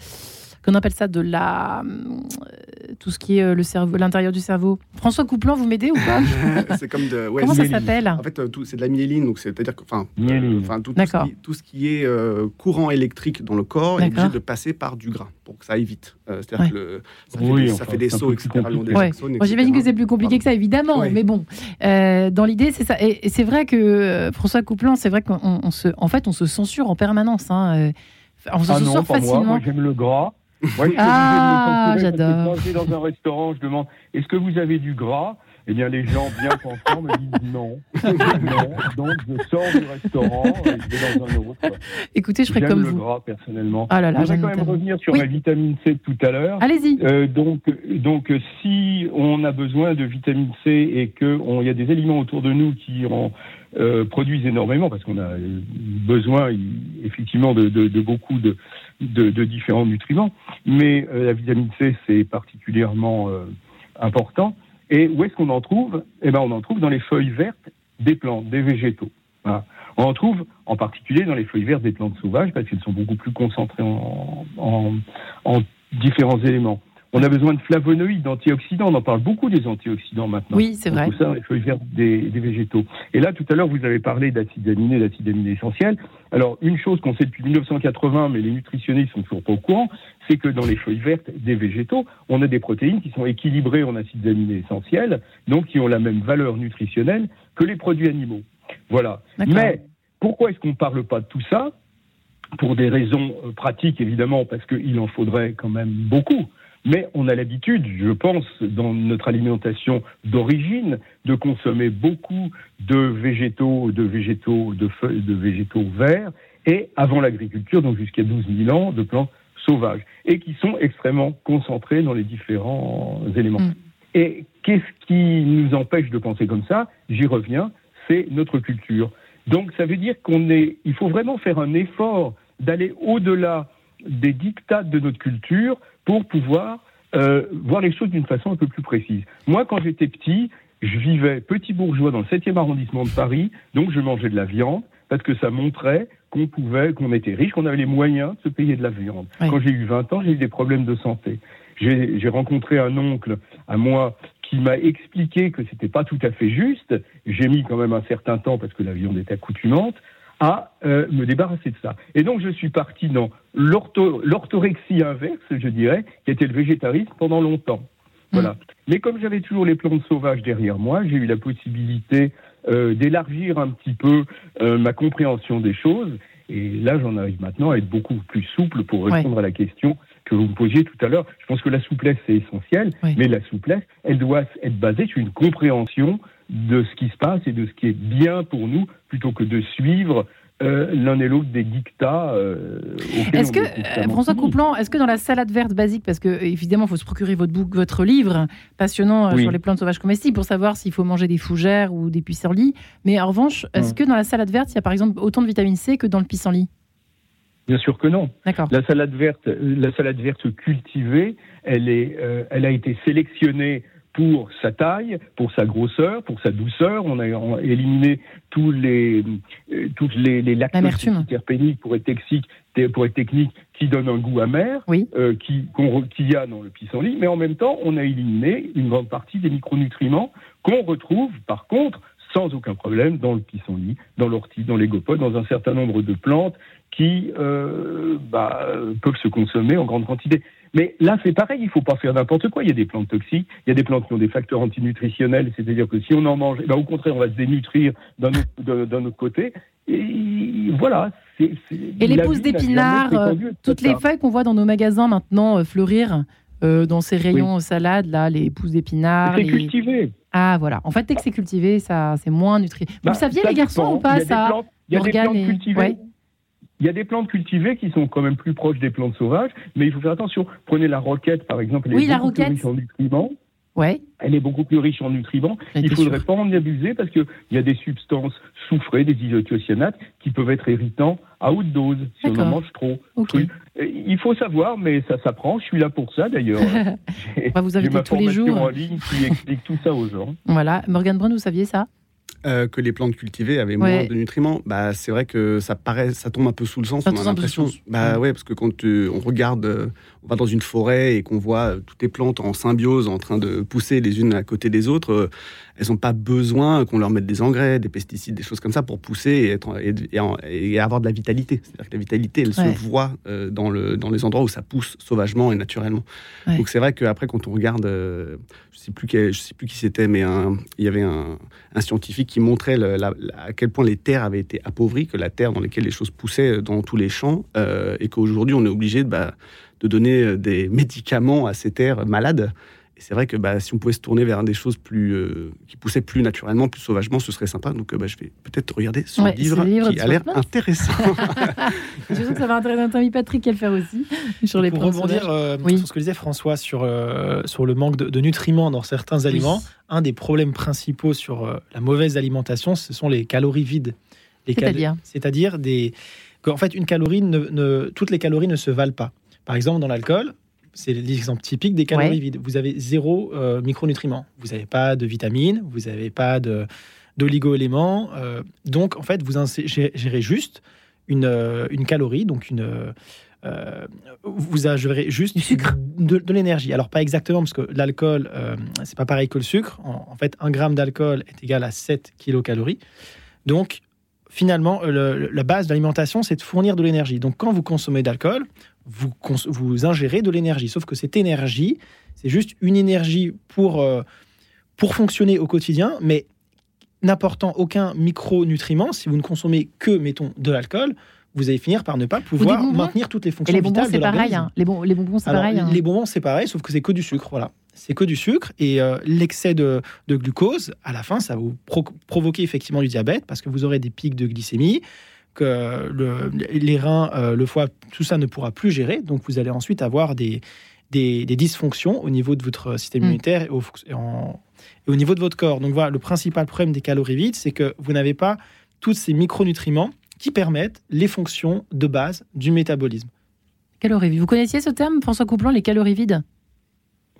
[SPEAKER 2] Qu'on appelle ça de la. euh, Tout ce qui est euh, le cerveau, l'intérieur du cerveau. François Couplan, vous m'aidez ou pas
[SPEAKER 4] c'est comme de. ouais,
[SPEAKER 2] Comment ça s'appelle?
[SPEAKER 4] En fait, euh, tout- c'est de la myéline, donc c'est-à-dire que, enfin,
[SPEAKER 5] Myéline.
[SPEAKER 4] enfin, tout, tout ce qui, tout ce qui est euh, courant électrique dans le corps est obligé de passer par du gras pour que ça aille vite. Euh, c'est-à-dire
[SPEAKER 2] Ouais.
[SPEAKER 4] que le- ça fait
[SPEAKER 5] Oui,
[SPEAKER 4] des, ça
[SPEAKER 5] enfin,
[SPEAKER 4] fait des sauts, etc.
[SPEAKER 2] Ouais. J'imagine que c'est plus compliqué que ça, évidemment,
[SPEAKER 4] Ouais.
[SPEAKER 2] mais bon, euh, dans l'idée, c'est ça. Et, et c'est vrai que euh, François Couplan, c'est vrai qu'on on se, en fait, on se censure en permanence. Hein, euh, on se
[SPEAKER 5] Ah non,
[SPEAKER 2] censure
[SPEAKER 5] pas moi.
[SPEAKER 2] facilement.
[SPEAKER 5] Moi, j'aime le gras. Moi, je suis
[SPEAKER 2] Ah,
[SPEAKER 5] obligé de me censurer
[SPEAKER 2] j'adore.
[SPEAKER 5] Quand je vais dans un restaurant, je demande est-ce que vous avez du gras? Eh bien, les gens bien pensants me disent non. non. Donc, je sors du restaurant et je vais dans un autre.
[SPEAKER 2] Écoutez, je ferai comme
[SPEAKER 5] le
[SPEAKER 2] vous.
[SPEAKER 5] gras, personnellement.
[SPEAKER 2] Ah là là,
[SPEAKER 5] je voudrais
[SPEAKER 2] j'aime
[SPEAKER 5] quand même revenir sur
[SPEAKER 2] Oui.
[SPEAKER 5] la vitamine C de tout à l'heure.
[SPEAKER 2] Allez-y.
[SPEAKER 5] Euh, donc, donc, si on a besoin de vitamine C et qu'il y a des aliments autour de nous qui en euh, produisent énormément, parce qu'on a euh, besoin effectivement de, de- de beaucoup de, différents nutriments, mais euh, la vitamine C c'est particulièrement euh, important. Et où est-ce qu'on en trouve? Eh ben, on en trouve dans les feuilles vertes des plantes, des végétaux. Voilà. On en trouve en particulier dans les feuilles vertes des plantes sauvages parce qu'elles sont beaucoup plus concentrées en, en- en différents éléments. On a besoin de flavonoïdes, d'antioxydants. On en parle beaucoup des antioxydants maintenant.
[SPEAKER 2] Oui, c'est vrai.
[SPEAKER 5] trouve ça les feuilles vertes des, des végétaux. Et là, tout à l'heure, vous avez parlé d'acides aminés, d'acides aminés essentiels. Alors, une chose qu'on sait depuis 1980, mais les nutritionnistes sont toujours pas au courant, c'est que dans les feuilles vertes des végétaux, on a des protéines qui sont équilibrées en acides aminés essentiels, donc qui ont la même valeur nutritionnelle que les produits animaux. Voilà. Mais pourquoi est-ce qu'on ne parle pas de tout ça? Pour des raisons euh, pratiques, évidemment, parce qu'il en faudrait quand même beaucoup. Mais on a l'habitude, je pense, dans notre alimentation d'origine, de consommer beaucoup de végétaux, de végétaux, de feuilles, de végétaux verts, et avant l'agriculture, donc jusqu'à 12 000 ans, de plantes sauvages, et qui sont extrêmement concentrés dans les différents éléments.
[SPEAKER 2] Mm.
[SPEAKER 5] Et qu'est-ce qui nous empêche de penser comme ça? J'y reviens, c'est notre culture. Donc ça veut dire qu'on est, il faut vraiment faire un effort d'aller au-delà des dictats de notre culture pour pouvoir euh, voir les choses d'une façon un peu plus précise. Moi, quand j'étais petit, je vivais petit bourgeois dans le 7e arrondissement de Paris, donc je mangeais de la viande parce que ça montrait qu'on pouvait, qu'on était riche, qu'on avait les moyens de se payer de la viande.
[SPEAKER 2] Oui.
[SPEAKER 5] Quand j'ai eu 20 ans, j'ai eu des problèmes de santé. J'ai j'ai rencontré un oncle à moi qui m'a expliqué que c'était pas tout à fait juste. J'ai mis quand même un certain temps parce que la viande est accoutumante à euh, me débarrasser de ça. Et donc je suis parti dans l'ortho- l'orthorexie inverse, je dirais, qui était le végétarisme pendant longtemps. Voilà. Mais comme j'avais toujours les plantes sauvages derrière moi, j'ai eu la possibilité euh, d'élargir un petit peu euh, ma compréhension des choses. Et là, j'en arrive maintenant à être beaucoup plus souple pour
[SPEAKER 2] Ouais.
[SPEAKER 5] répondre à la question que vous me posiez tout à l'heure. Je pense que la souplesse, c'est essentiel,
[SPEAKER 2] Oui.
[SPEAKER 5] mais la souplesse, elle doit être basée sur une compréhension de ce qui se passe et de ce qui est bien pour nous, plutôt que de suivre euh, l'un et l'autre des dictats. euh,
[SPEAKER 2] Est-ce que,
[SPEAKER 5] est
[SPEAKER 2] euh, François. Couplan, est-ce que dans la salade verte basique, parce que évidemment, il faut se procurer votre, livre passionnant
[SPEAKER 5] Oui.
[SPEAKER 2] sur les plantes sauvages comestibles pour savoir s'il faut manger des fougères ou des pissenlits, mais en revanche, est-ce que dans la salade verte, il y a par exemple autant de vitamine C que dans le pissenlit?
[SPEAKER 5] Bien sûr que non. La salade verte, la salade verte cultivée, elle est, euh, elle a été sélectionnée pour sa taille, pour sa grosseur, pour sa douceur. On a éliminé tous les, euh, toutes les, les lactoses terpéniques pour être toxiques, pour être techniques, qui donnent un goût amer,
[SPEAKER 2] Oui.
[SPEAKER 5] euh, qui qu'on y a dans le pissenlit. Mais en même temps, on a éliminé une grande partie des micronutriments qu'on retrouve, par contre, sans aucun problème dans le pissenlit, dans l'ortie, dans les gopodes, dans un certain nombre de plantes qui euh, bah, peuvent se consommer en grande quantité. Mais là, c'est pareil, il ne faut pas faire n'importe quoi. Il y a des plantes toxiques, il y a des plantes qui ont des facteurs antinutritionnels, c'est-à-dire que si on en mange, eh ben, au contraire, on va se dénutrir d'un autre, autre, côté. Et voilà.
[SPEAKER 2] et les pousses d'épinards, euh, toutes les feuilles qu'on voit dans nos magasins maintenant euh, fleurir euh, dans ces rayons salades, là, les pousses d'épinards.
[SPEAKER 5] C'est cultivé.
[SPEAKER 2] Ah voilà. En fait, dès que c'est cultivé, ça, c'est moins nutri. Vous bah, saviez les garçons ou pas ça
[SPEAKER 5] Il y a des plantes cultivées. Il y a des plantes cultivées qui sont quand même plus proches des plantes sauvages, mais il faut faire attention. Prenez la roquette, par exemple, elle
[SPEAKER 2] oui,
[SPEAKER 5] est
[SPEAKER 2] la roquette. riche
[SPEAKER 5] en nutriments.
[SPEAKER 2] Ouais.
[SPEAKER 5] Elle est beaucoup plus riche en nutriments. Il ne faudrait pas en abuser parce qu'il y a des substances soufrées, des isothiocyanates, qui peuvent être irritants à haute dose si on en mange trop. Il faut savoir, mais ça s'apprend. Je suis là pour ça d'ailleurs.
[SPEAKER 2] On va vous inviter tous les jours.
[SPEAKER 5] en ligne qui explique tout ça aux gens.
[SPEAKER 2] Voilà. Morgan Brun, vous saviez ça?
[SPEAKER 4] Euh, que les plantes cultivées avaient moins de nutriments, bah, c'est vrai que ça paraît, ça tombe un peu sous le sens. on a l'impression, bah ouais, parce que quand on regarde, euh, on va dans une forêt et qu'on voit toutes les plantes en symbiose, en train de pousser les unes à côté des autres, euh, elles n'ont pas besoin qu'on leur mette des engrais, des pesticides, des choses comme ça pour pousser et, être, et, avoir de la vitalité. C'est-à-dire que la vitalité, elle se voit dans, le, dans les endroits où ça pousse sauvagement et naturellement. Donc c'est vrai qu'après, quand on regarde, je ne sais, plus je sais plus qui c'était, mais il y avait un, un scientifique qui montrait à quel point les terres avaient été appauvries, que la terre dans laquelle les choses poussaient dans tous les champs, euh, et qu'aujourd'hui on est obligé de, bah, de donner euh, des médicaments à ces terres malades c'est vrai que bah, si on pouvait se tourner vers des choses plus, euh, qui poussaient plus naturellement, plus sauvagement, ce serait sympa. Donc bah, je vais peut-être regarder ce livre, qui a l'air intéressant.
[SPEAKER 2] je sais que ça va intéresser notre ami Patrick à le faire aussi. Sur les
[SPEAKER 3] Pour rebondir sur ce que disait François sur, sur le manque de, nutriments dans certains aliments, un des problèmes principaux sur euh, la mauvaise alimentation, ce sont les calories vides.
[SPEAKER 2] C'est-à-dire
[SPEAKER 3] C'est-à-dire des... qu'en fait, une calorie ne, toutes les calories ne se valent pas. Par exemple, dans l'alcool, c'est l'exemple typique des calories vides. Vous avez zéro euh, micronutriments. Vous n'avez pas de vitamines, vous n'avez pas de d'oligo-éléments. Euh, donc, en fait, vous ingérez juste une, une calorie, donc une euh, vous ajouterez juste
[SPEAKER 2] du sucre,
[SPEAKER 3] de, l'énergie. Alors pas exactement parce que l'alcool, euh, c'est pas pareil que le sucre. En, fait, un gramme d'alcool est égal à 7 kilocalories. Donc finalement, euh, la base de l'alimentation, c'est de fournir de l'énergie. Donc quand vous consommez d'alcool, vous, vous ingérez de l'énergie. Sauf que cette énergie, c'est juste une énergie pour, pour fonctionner au quotidien, mais n'apportant aucun micronutriment. Si vous ne consommez que, mettons, de l'alcool, vous allez finir par ne pas pouvoir maintenir toutes les fonctions
[SPEAKER 2] les
[SPEAKER 3] bonbons,
[SPEAKER 2] c'est pareil. Hein. Les, les, bonbons, c'est pareil. Hein.
[SPEAKER 3] Les bonbons, c'est pareil, sauf que c'est que du sucre. Voilà. C'est que du sucre. Et euh, l'excès de, glucose, à la fin, ça va vous provoquer effectivement du diabète parce que vous aurez des pics de glycémie que le, les reins, euh, le foie, tout ça ne pourra plus gérer. Donc, vous allez ensuite avoir des, des, dysfonctions au niveau de votre système mm. immunitaire et au, et au niveau de votre corps. Donc, voilà, le principal problème des calories vides, c'est que vous n'avez pas tous ces micronutriments qui permettent les fonctions de base du métabolisme.
[SPEAKER 2] Calories vides. Vous connaissiez ce terme, François Couplan, les calories vides?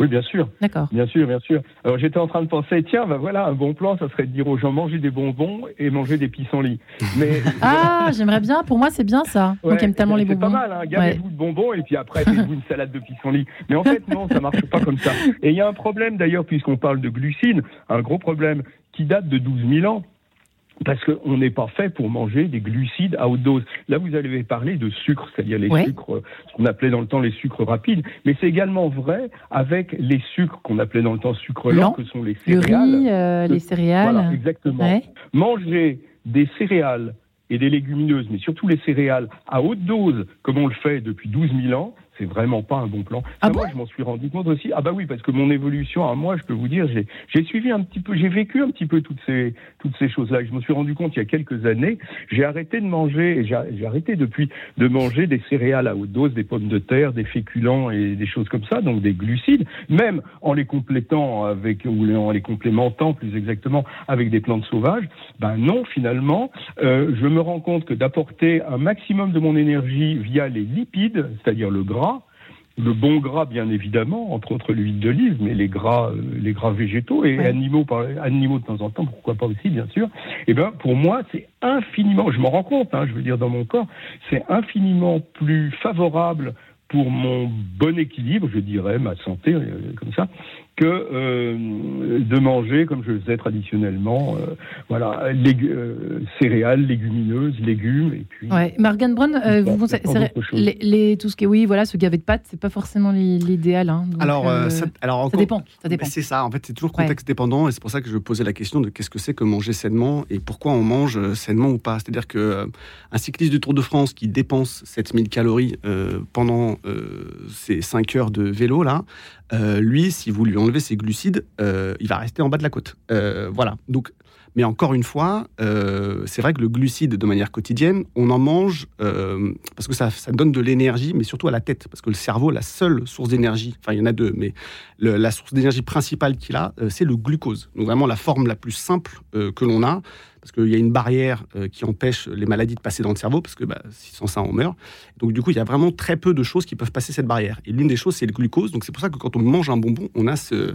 [SPEAKER 5] Oui, bien sûr.
[SPEAKER 2] D'accord.
[SPEAKER 5] Bien sûr, bien sûr. Alors j'étais en train de penser, tiens, ben voilà, un bon plan, ça serait de dire aux gens manger des bonbons et manger des pissenlits.
[SPEAKER 2] Mais ah, j'aimerais bien. Pour moi, c'est bien ça. Ouais, Moi tellement les bonbons.
[SPEAKER 5] C'est pas mal. Hein. Gardez-vous de bonbons et puis après faites-vous une salade de pissenlits. Mais en fait, non, ça marche pas comme ça. Et il y a un problème d'ailleurs, puisqu'on parle de glucides, un gros problème qui date de 12 000 ans parce qu'on n'est pas fait pour manger des glucides à haute dose. Là, vous avez parlé de sucre, c'est-à-dire les sucres, ce qu'on appelait dans le temps les sucres rapides, mais c'est également vrai avec les sucres qu'on appelait dans le temps sucre lent, que sont les céréales.
[SPEAKER 2] Le riz, euh, les céréales.
[SPEAKER 5] Voilà, exactement. Manger des céréales et des légumineuses, mais surtout les céréales à haute dose, comme on le fait depuis 12 000 ans, c'est vraiment pas un bon plan.
[SPEAKER 2] Ah
[SPEAKER 5] moi, je m'en suis rendu compte aussi. Ah bah oui, parce que mon évolution à moi, je peux vous dire, j'ai suivi un petit peu, j'ai vécu un petit peu toutes ces toutes ces choses-là. Je me suis rendu compte il y a quelques années, j'ai arrêté de manger, j'ai arrêté depuis de manger des céréales à haute dose, des pommes de terre, des féculents et des choses comme ça, donc des glucides, même en les complétant avec ou en les complémentant plus exactement avec des plantes sauvages. Ben non, finalement, euh, je me rends compte que d'apporter un maximum de mon énergie via les lipides, c'est-à-dire le gras le bon gras, bien évidemment, entre autres l'huile d'olive, mais les gras, euh, les gras végétaux et animaux, animaux de temps en temps, pourquoi pas aussi, bien sûr. Et eh ben, pour moi, c'est infiniment, je m'en rends compte, hein, je veux dire dans mon corps, c'est infiniment plus favorable pour mon bon équilibre, je dirais, ma santé, euh, comme ça, que euh, de manger, comme je le faisais traditionnellement, euh, voilà, euh, céréales, légumineuses, légumes, et puis...
[SPEAKER 2] Ouais. Morgan Brown, euh, vous les, les- tout ce qui est, oui, voilà, ce gavet de pâtes, c'est pas forcément l'i- l'idéal. hein.
[SPEAKER 4] Alors, ça, alors
[SPEAKER 2] ça
[SPEAKER 4] encore-
[SPEAKER 2] dépend. Ça dépend.
[SPEAKER 4] Mais C'est ça, en fait, c'est toujours
[SPEAKER 2] Ouais.
[SPEAKER 4] contexte dépendant, et c'est pour ça que je posais la question de qu'est-ce que c'est que manger sainement et pourquoi on mange sainement ou pas. C'est-à-dire que euh, un cycliste du Tour de France qui dépense 7000 calories euh, pendant euh, ses 5 heures de vélo, là, euh, lui, si vous lui enlevez ses glucides, euh, il va rester en bas de la côte. Euh, voilà. Donc, mais encore une fois, c'est vrai que le glucide, de manière quotidienne, on en mange parce que ça, donne de l'énergie, mais surtout à la tête, parce que le cerveau, la seule source d'énergie, enfin il y en a deux, mais la source d'énergie principale qu'il a, c'est le glucose. Donc vraiment la forme la plus simple que l'on a, parce qu'il y a une barrière euh, qui empêche les maladies de passer dans le cerveau, parce que bah, sans ça on meurt. Donc du coup, il y a vraiment très peu de choses qui peuvent passer cette barrière. Et l'une des choses, c'est le glucose. Donc c'est pour ça que quand on mange un bonbon, on a ce,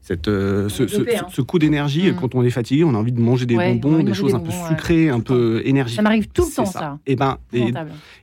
[SPEAKER 4] cette, euh, ce, ce-
[SPEAKER 2] hein.
[SPEAKER 4] ce coup d'énergie.
[SPEAKER 2] Mm.
[SPEAKER 4] Quand on est fatigué, on a envie de manger des
[SPEAKER 2] Ouais,
[SPEAKER 4] bonbons, des choses
[SPEAKER 2] des
[SPEAKER 4] un peu
[SPEAKER 2] ouais.
[SPEAKER 4] sucrées, un peu énergiques.
[SPEAKER 2] Ça m'arrive tout le temps, ça.
[SPEAKER 4] Et ben, et,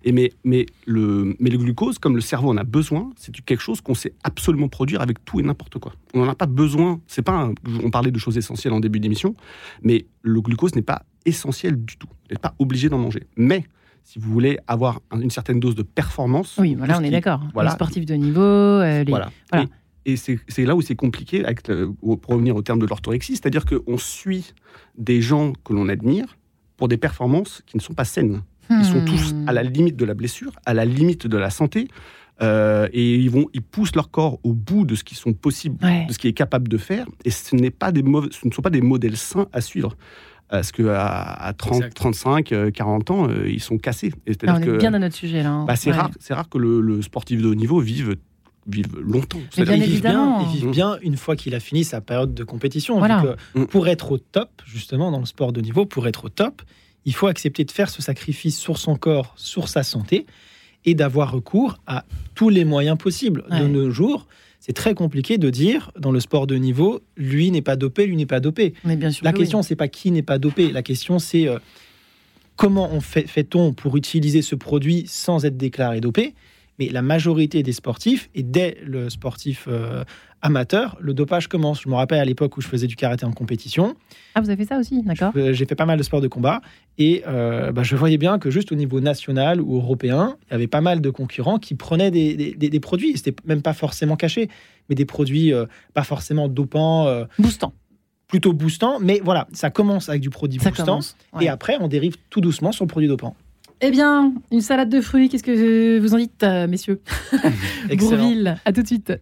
[SPEAKER 4] et mais, mais, le, mais le glucose, comme le cerveau en a besoin, c'est quelque chose qu'on sait absolument produire avec tout et n'importe quoi. On n'en a pas besoin. C'est pas. un- on parlait de choses essentielles en début d'émission, mais le glucose n'est pas essentiel du tout. Vous n'êtes pas obligé d'en manger. Mais si vous voulez avoir un- une certaine dose de performance,
[SPEAKER 2] Oui, voilà, on est d'accord.
[SPEAKER 4] voilà.
[SPEAKER 2] Les sportifs de niveau, euh, les...
[SPEAKER 4] Voilà.
[SPEAKER 2] voilà.
[SPEAKER 4] Et, et c'est là où c'est compliqué, avec le- pour revenir au terme de l'orthorexie, c'est-à-dire qu'on suit des gens que l'on admire pour des performances qui ne sont pas saines. Ils sont tous
[SPEAKER 2] Hmm.
[SPEAKER 4] à la limite de la blessure, à la limite de la santé, euh, et ils vont, ils poussent leur corps au bout de ce qu'ils sont possibles,
[SPEAKER 2] Ouais.
[SPEAKER 4] de ce qui est capable de faire. Et ce n'est pas des mauvais- ce ne sont pas des modèles sains à suivre. Parce que à, à 30,
[SPEAKER 3] Exact.
[SPEAKER 4] 35, euh, 40 ans, euh, ils sont cassés. Et
[SPEAKER 2] on est
[SPEAKER 4] que
[SPEAKER 2] bien dans notre sujet, là. hein.
[SPEAKER 4] bah, c'est
[SPEAKER 2] Ouais.
[SPEAKER 4] rare, c'est rare que le, le sportif de haut niveau vive, vive longtemps.
[SPEAKER 2] Mais bien
[SPEAKER 3] il vit
[SPEAKER 2] évidemment.
[SPEAKER 3] bien, il vit
[SPEAKER 4] Mm.
[SPEAKER 3] bien une fois qu'il a fini sa période de compétition. vu
[SPEAKER 2] Voilà.
[SPEAKER 3] que
[SPEAKER 4] Mm.
[SPEAKER 3] pour être au top, justement, dans le sport de niveau, pour être au top, il faut accepter de faire ce sacrifice sur son corps, sur sa santé, et d'avoir recours à tous les moyens possibles.
[SPEAKER 2] Ouais.
[SPEAKER 3] De nos jours, c'est très compliqué de dire, dans le sport de niveau, lui n'est pas dopé, lui n'est pas dopé.
[SPEAKER 2] Mais bien sûr.
[SPEAKER 3] La
[SPEAKER 2] que
[SPEAKER 3] question, c'est pas qui n'est pas dopé. La question, c'est euh, comment on fait, fait-on pour utiliser ce produit sans être déclaré dopé? Mais la majorité des sportifs, et dès le sportif euh, amateur, le dopage commence. Je me rappelle à l'époque où je faisais du karaté en compétition.
[SPEAKER 2] Ah, vous avez fait ça aussi, d'accord
[SPEAKER 3] J'ai fait pas mal de sports de combat. Et euh, bah, je voyais bien que juste au niveau national ou européen, il y avait pas mal de concurrents qui prenaient des, des- des- des produits. C'était même pas forcément caché, mais des produits euh, pas forcément dopants, euh,
[SPEAKER 2] Boostant.
[SPEAKER 3] plutôt boostants. Mais voilà, ça commence avec du produit
[SPEAKER 2] Ça
[SPEAKER 3] boostant.
[SPEAKER 2] commence. ouais.
[SPEAKER 3] Et après, on dérive tout doucement sur le produit dopant.
[SPEAKER 2] Eh bien, une salade de fruits, qu'est-ce que vous en dites, euh, messieurs. Bourville, à tout de suite.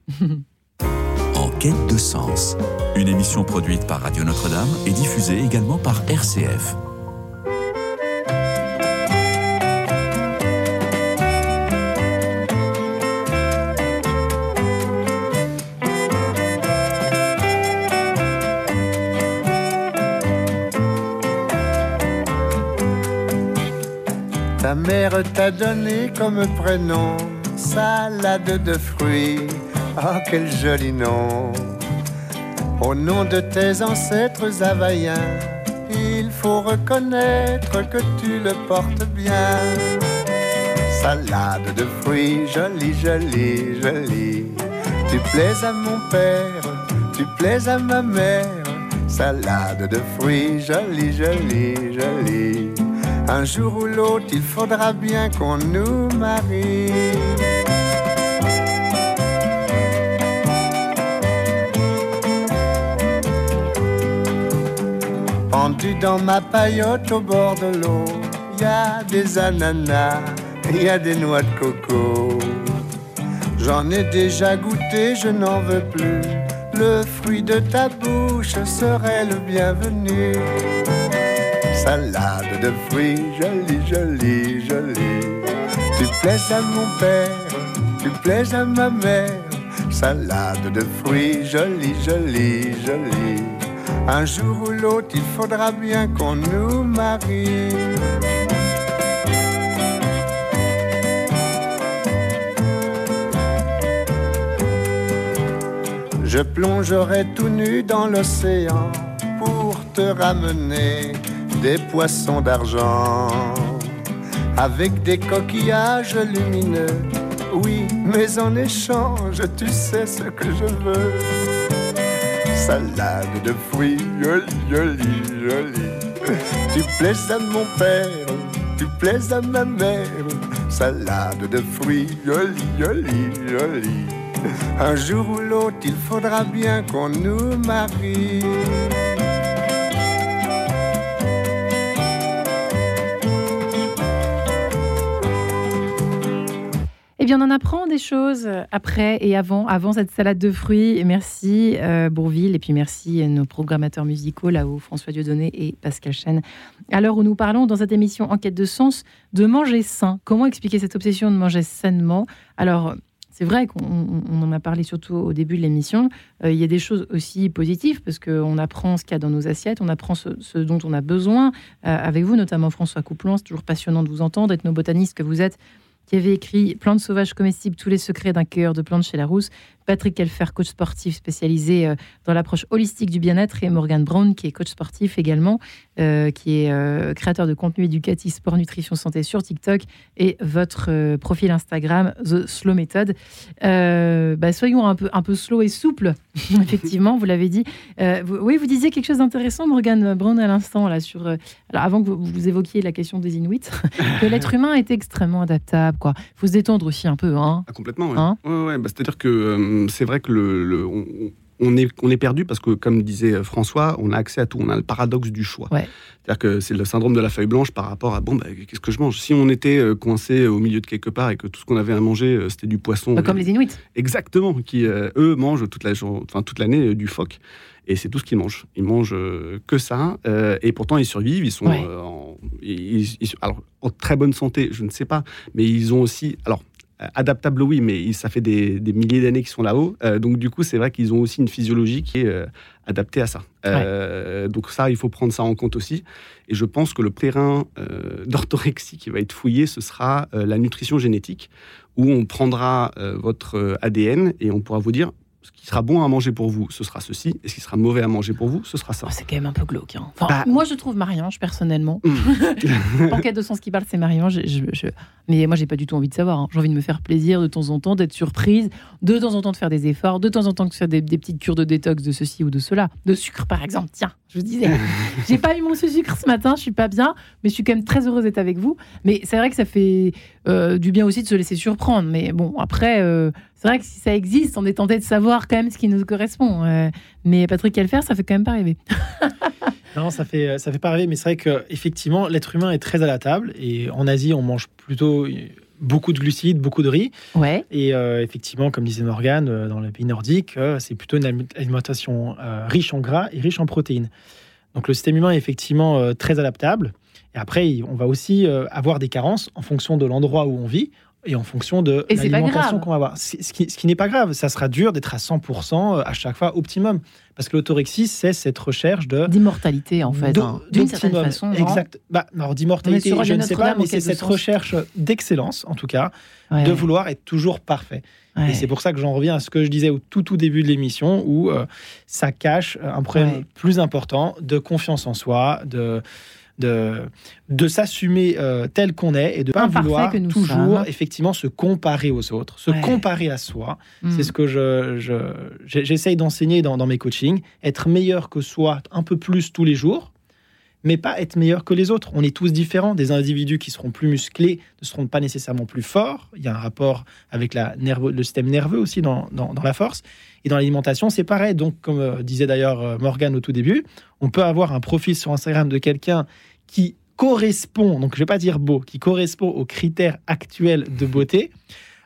[SPEAKER 1] En quête de sens. Une émission produite par Radio Notre-Dame et diffusée également par RCF.
[SPEAKER 6] Ta mère t'a donné comme prénom salade de fruits. Ah, quel joli nom! Au nom de tes ancêtres havaïens, il faut reconnaître que tu le portes bien. Salade de fruits, jolie, jolie, jolie. Tu plais à mon père, tu plais à ma mère. Salade de fruits, jolie, jolie, jolie. Un jour ou l'autre, il faudra bien qu'on nous marie. Pendu dans ma paillote au bord de l'eau, y a des ananas, y a des noix de coco. J'en ai déjà goûté, je n'en veux plus. Le fruit de ta bouche serait le bienvenu. Salade de fruits, jolie, jolie, jolie. Tu plais à mon père, tu plais à ma mère. Salade de fruits, jolie, jolie, jolie. Un jour ou l'autre, il faudra bien qu'on nous marie. Je plongerai tout nu dans l'océan pour te ramener des poissons d'argent avec des coquillages lumineux. Oui, mais en échange, tu sais ce que je veux. salade de fruits, joli, joli, joli. Tu plais à mon père, tu plais à ma mère, salade de fruits, joli, joli, joli. Un jour ou l'autre, il faudra bien qu'on nous marie.
[SPEAKER 2] Bien, on en apprend des choses après et avant, avant cette salade de fruits. Merci euh, Bourville et puis merci nos programmateurs musicaux là-haut, François Dieudonné et Pascal Chen. À l'heure où nous parlons dans cette émission Enquête de sens de manger sain. Comment expliquer cette obsession de manger sainement? Alors, c'est vrai qu'on on en a parlé surtout au début de l'émission. Euh, il y a des choses aussi positives parce qu'on apprend ce qu'il y a dans nos assiettes, on apprend ce, dont on a besoin. Euh, avec vous, notamment François Couplon, c'est toujours passionnant de vous entendre, ethnobotaniste que vous êtes qui avait écrit Plantes sauvages comestibles, tous les secrets d'un cueilleur de plantes chez Larousse. Patrick Kelfer, coach sportif spécialisé euh, dans l'approche holistique du bien-être, et Morgan Brown, qui est coach sportif également, euh, qui est euh, créateur de contenu éducatif sport, nutrition, santé sur TikTok, et votre euh, profil Instagram, The Slow Method. Bah, soyons un peu, un peu slow et souple, effectivement, vous l'avez dit. Vous- oui, vous disiez quelque chose d'intéressant, Morgan Brown, à l'instant, là, sur. alors, avant que vous, vous évoquiez la question des Inuits, que l'être humain est extrêmement adaptable, quoi. Il faut se détendre aussi un peu, hein.
[SPEAKER 4] Ah, complètement, ouais.
[SPEAKER 2] Hein?
[SPEAKER 4] Ouais, ouais, bah, C'est-à-dire que c'est vrai que le, le- on, on est, on est perdu parce que, comme disait euh, François, on a accès à tout. On a le paradoxe du choix.
[SPEAKER 2] Ouais.
[SPEAKER 4] C'est-à-dire que c'est le syndrome de la feuille blanche par rapport à bon, bah, qu'est-ce que je mange? Si on était euh, coincé au milieu de quelque part et que tout ce qu'on avait à manger, euh, c'était du poisson.
[SPEAKER 2] Pas comme les Inuits.
[SPEAKER 4] Exactement, qui euh, eux mangent toute la jour- enfin toute l'année euh, du phoque. Et c'est tout ce qu'ils mangent. Ils mangent euh, que ça. euh, et pourtant, ils survivent. Ils sont
[SPEAKER 2] Ouais.
[SPEAKER 4] euh, en, ils- ils- alors, en très bonne santé, je ne sais pas. Mais ils ont aussi. Alors, euh, adaptables, oui, mais ça fait des, des milliers d'années qu'ils sont là-haut. Euh, donc, du coup, c'est vrai qu'ils ont aussi une physiologie qui est euh, adaptée à ça. Euh, Donc, ça, il faut prendre ça en compte aussi. Et je pense que le terrain euh, d'orthorexie qui va être fouillé, ce sera euh, la nutrition génétique, où on prendra euh, votre euh, ADN et on pourra vous dire ce qui sera bon à manger pour vous, ce sera ceci, et ce qui sera mauvais à manger pour vous, ce sera ça.
[SPEAKER 2] Oh, c'est quand même un peu glauque. hein. Enfin,
[SPEAKER 4] Bah-
[SPEAKER 2] moi, je trouve Marie-Ange, personnellement.
[SPEAKER 4] Mm.
[SPEAKER 2] Enquête de sens qui parle, c'est Marie-Ange. Je- je- Mais moi, j'ai pas du tout envie de savoir. hein. J'ai envie de me faire plaisir de temps en temps, d'être surprise, de temps en temps de faire des efforts, de temps en temps de faire des, des petites cures de détox de ceci ou de cela. De sucre, par exemple. Tiens, je vous disais. j'ai pas eu mon sucre ce matin, je suis pas bien, mais je suis quand même très heureuse d'être avec vous. Mais c'est vrai que ça fait euh, du bien aussi de se laisser surprendre. Mais bon, après, euh, c'est vrai que si ça existe, on est tenté de savoir quand même ce qui nous correspond. Euh, mais Patrick Kelfer, ça fait quand même pas rêver.
[SPEAKER 3] Non, ça fait, ça fait pas rêver, mais c'est vrai que effectivement, l'être humain est très à la table. Et en Asie, on mange plutôt beaucoup de glucides, beaucoup de riz.
[SPEAKER 2] Ouais.
[SPEAKER 3] Et euh, effectivement, comme disait Morgane, euh, dans les pays nordiques, euh, c'est plutôt une aliment- alimentation euh, riche en gras et riche en protéines. Donc le système humain est effectivement très adaptable. Et après, on va aussi avoir des carences en fonction de l'endroit où on vit et en fonction de l'alimentation qu'on va avoir. Ce qui, ce qui n'est pas grave, ça sera dur d'être à 100% à chaque fois optimum. Parce que l'autorexie, c'est cette recherche de
[SPEAKER 2] D'immortalité, en fait. D'une certaine façon.
[SPEAKER 3] Exact. Bah, alors d'immortalité, je ne sais pas, mais c'est cette
[SPEAKER 2] sens.
[SPEAKER 3] recherche d'excellence, en tout cas,
[SPEAKER 2] Ouais.
[SPEAKER 3] de vouloir être toujours parfait.
[SPEAKER 2] Ouais.
[SPEAKER 3] Et c'est pour ça que j'en reviens à ce que je disais au tout tout début de l'émission, où euh, ça cache euh, un problème plus important de confiance en soi, de de, de s'assumer euh, tel qu'on est et de pas
[SPEAKER 2] Imparfait
[SPEAKER 3] vouloir toujours
[SPEAKER 2] sommes.
[SPEAKER 3] effectivement se comparer aux autres, se
[SPEAKER 2] Ouais.
[SPEAKER 3] comparer à soi.
[SPEAKER 2] Mm.
[SPEAKER 3] C'est ce que je, je- j'ai- j'essaye d'enseigner dans, dans mes coachings. Être meilleur que soi un peu plus tous les jours, mais pas être meilleur que les autres. On est tous différents. Des individus qui seront plus musclés ne seront pas nécessairement plus forts. Il y a un rapport avec le système nerveux aussi dans, dans- la force. Et dans l'alimentation, c'est pareil. Donc, comme euh, disait d'ailleurs euh, Morgane au tout début, on peut avoir un profil sur Instagram de quelqu'un qui correspond, donc je vais pas dire beau, qui correspond aux critères actuels de beauté,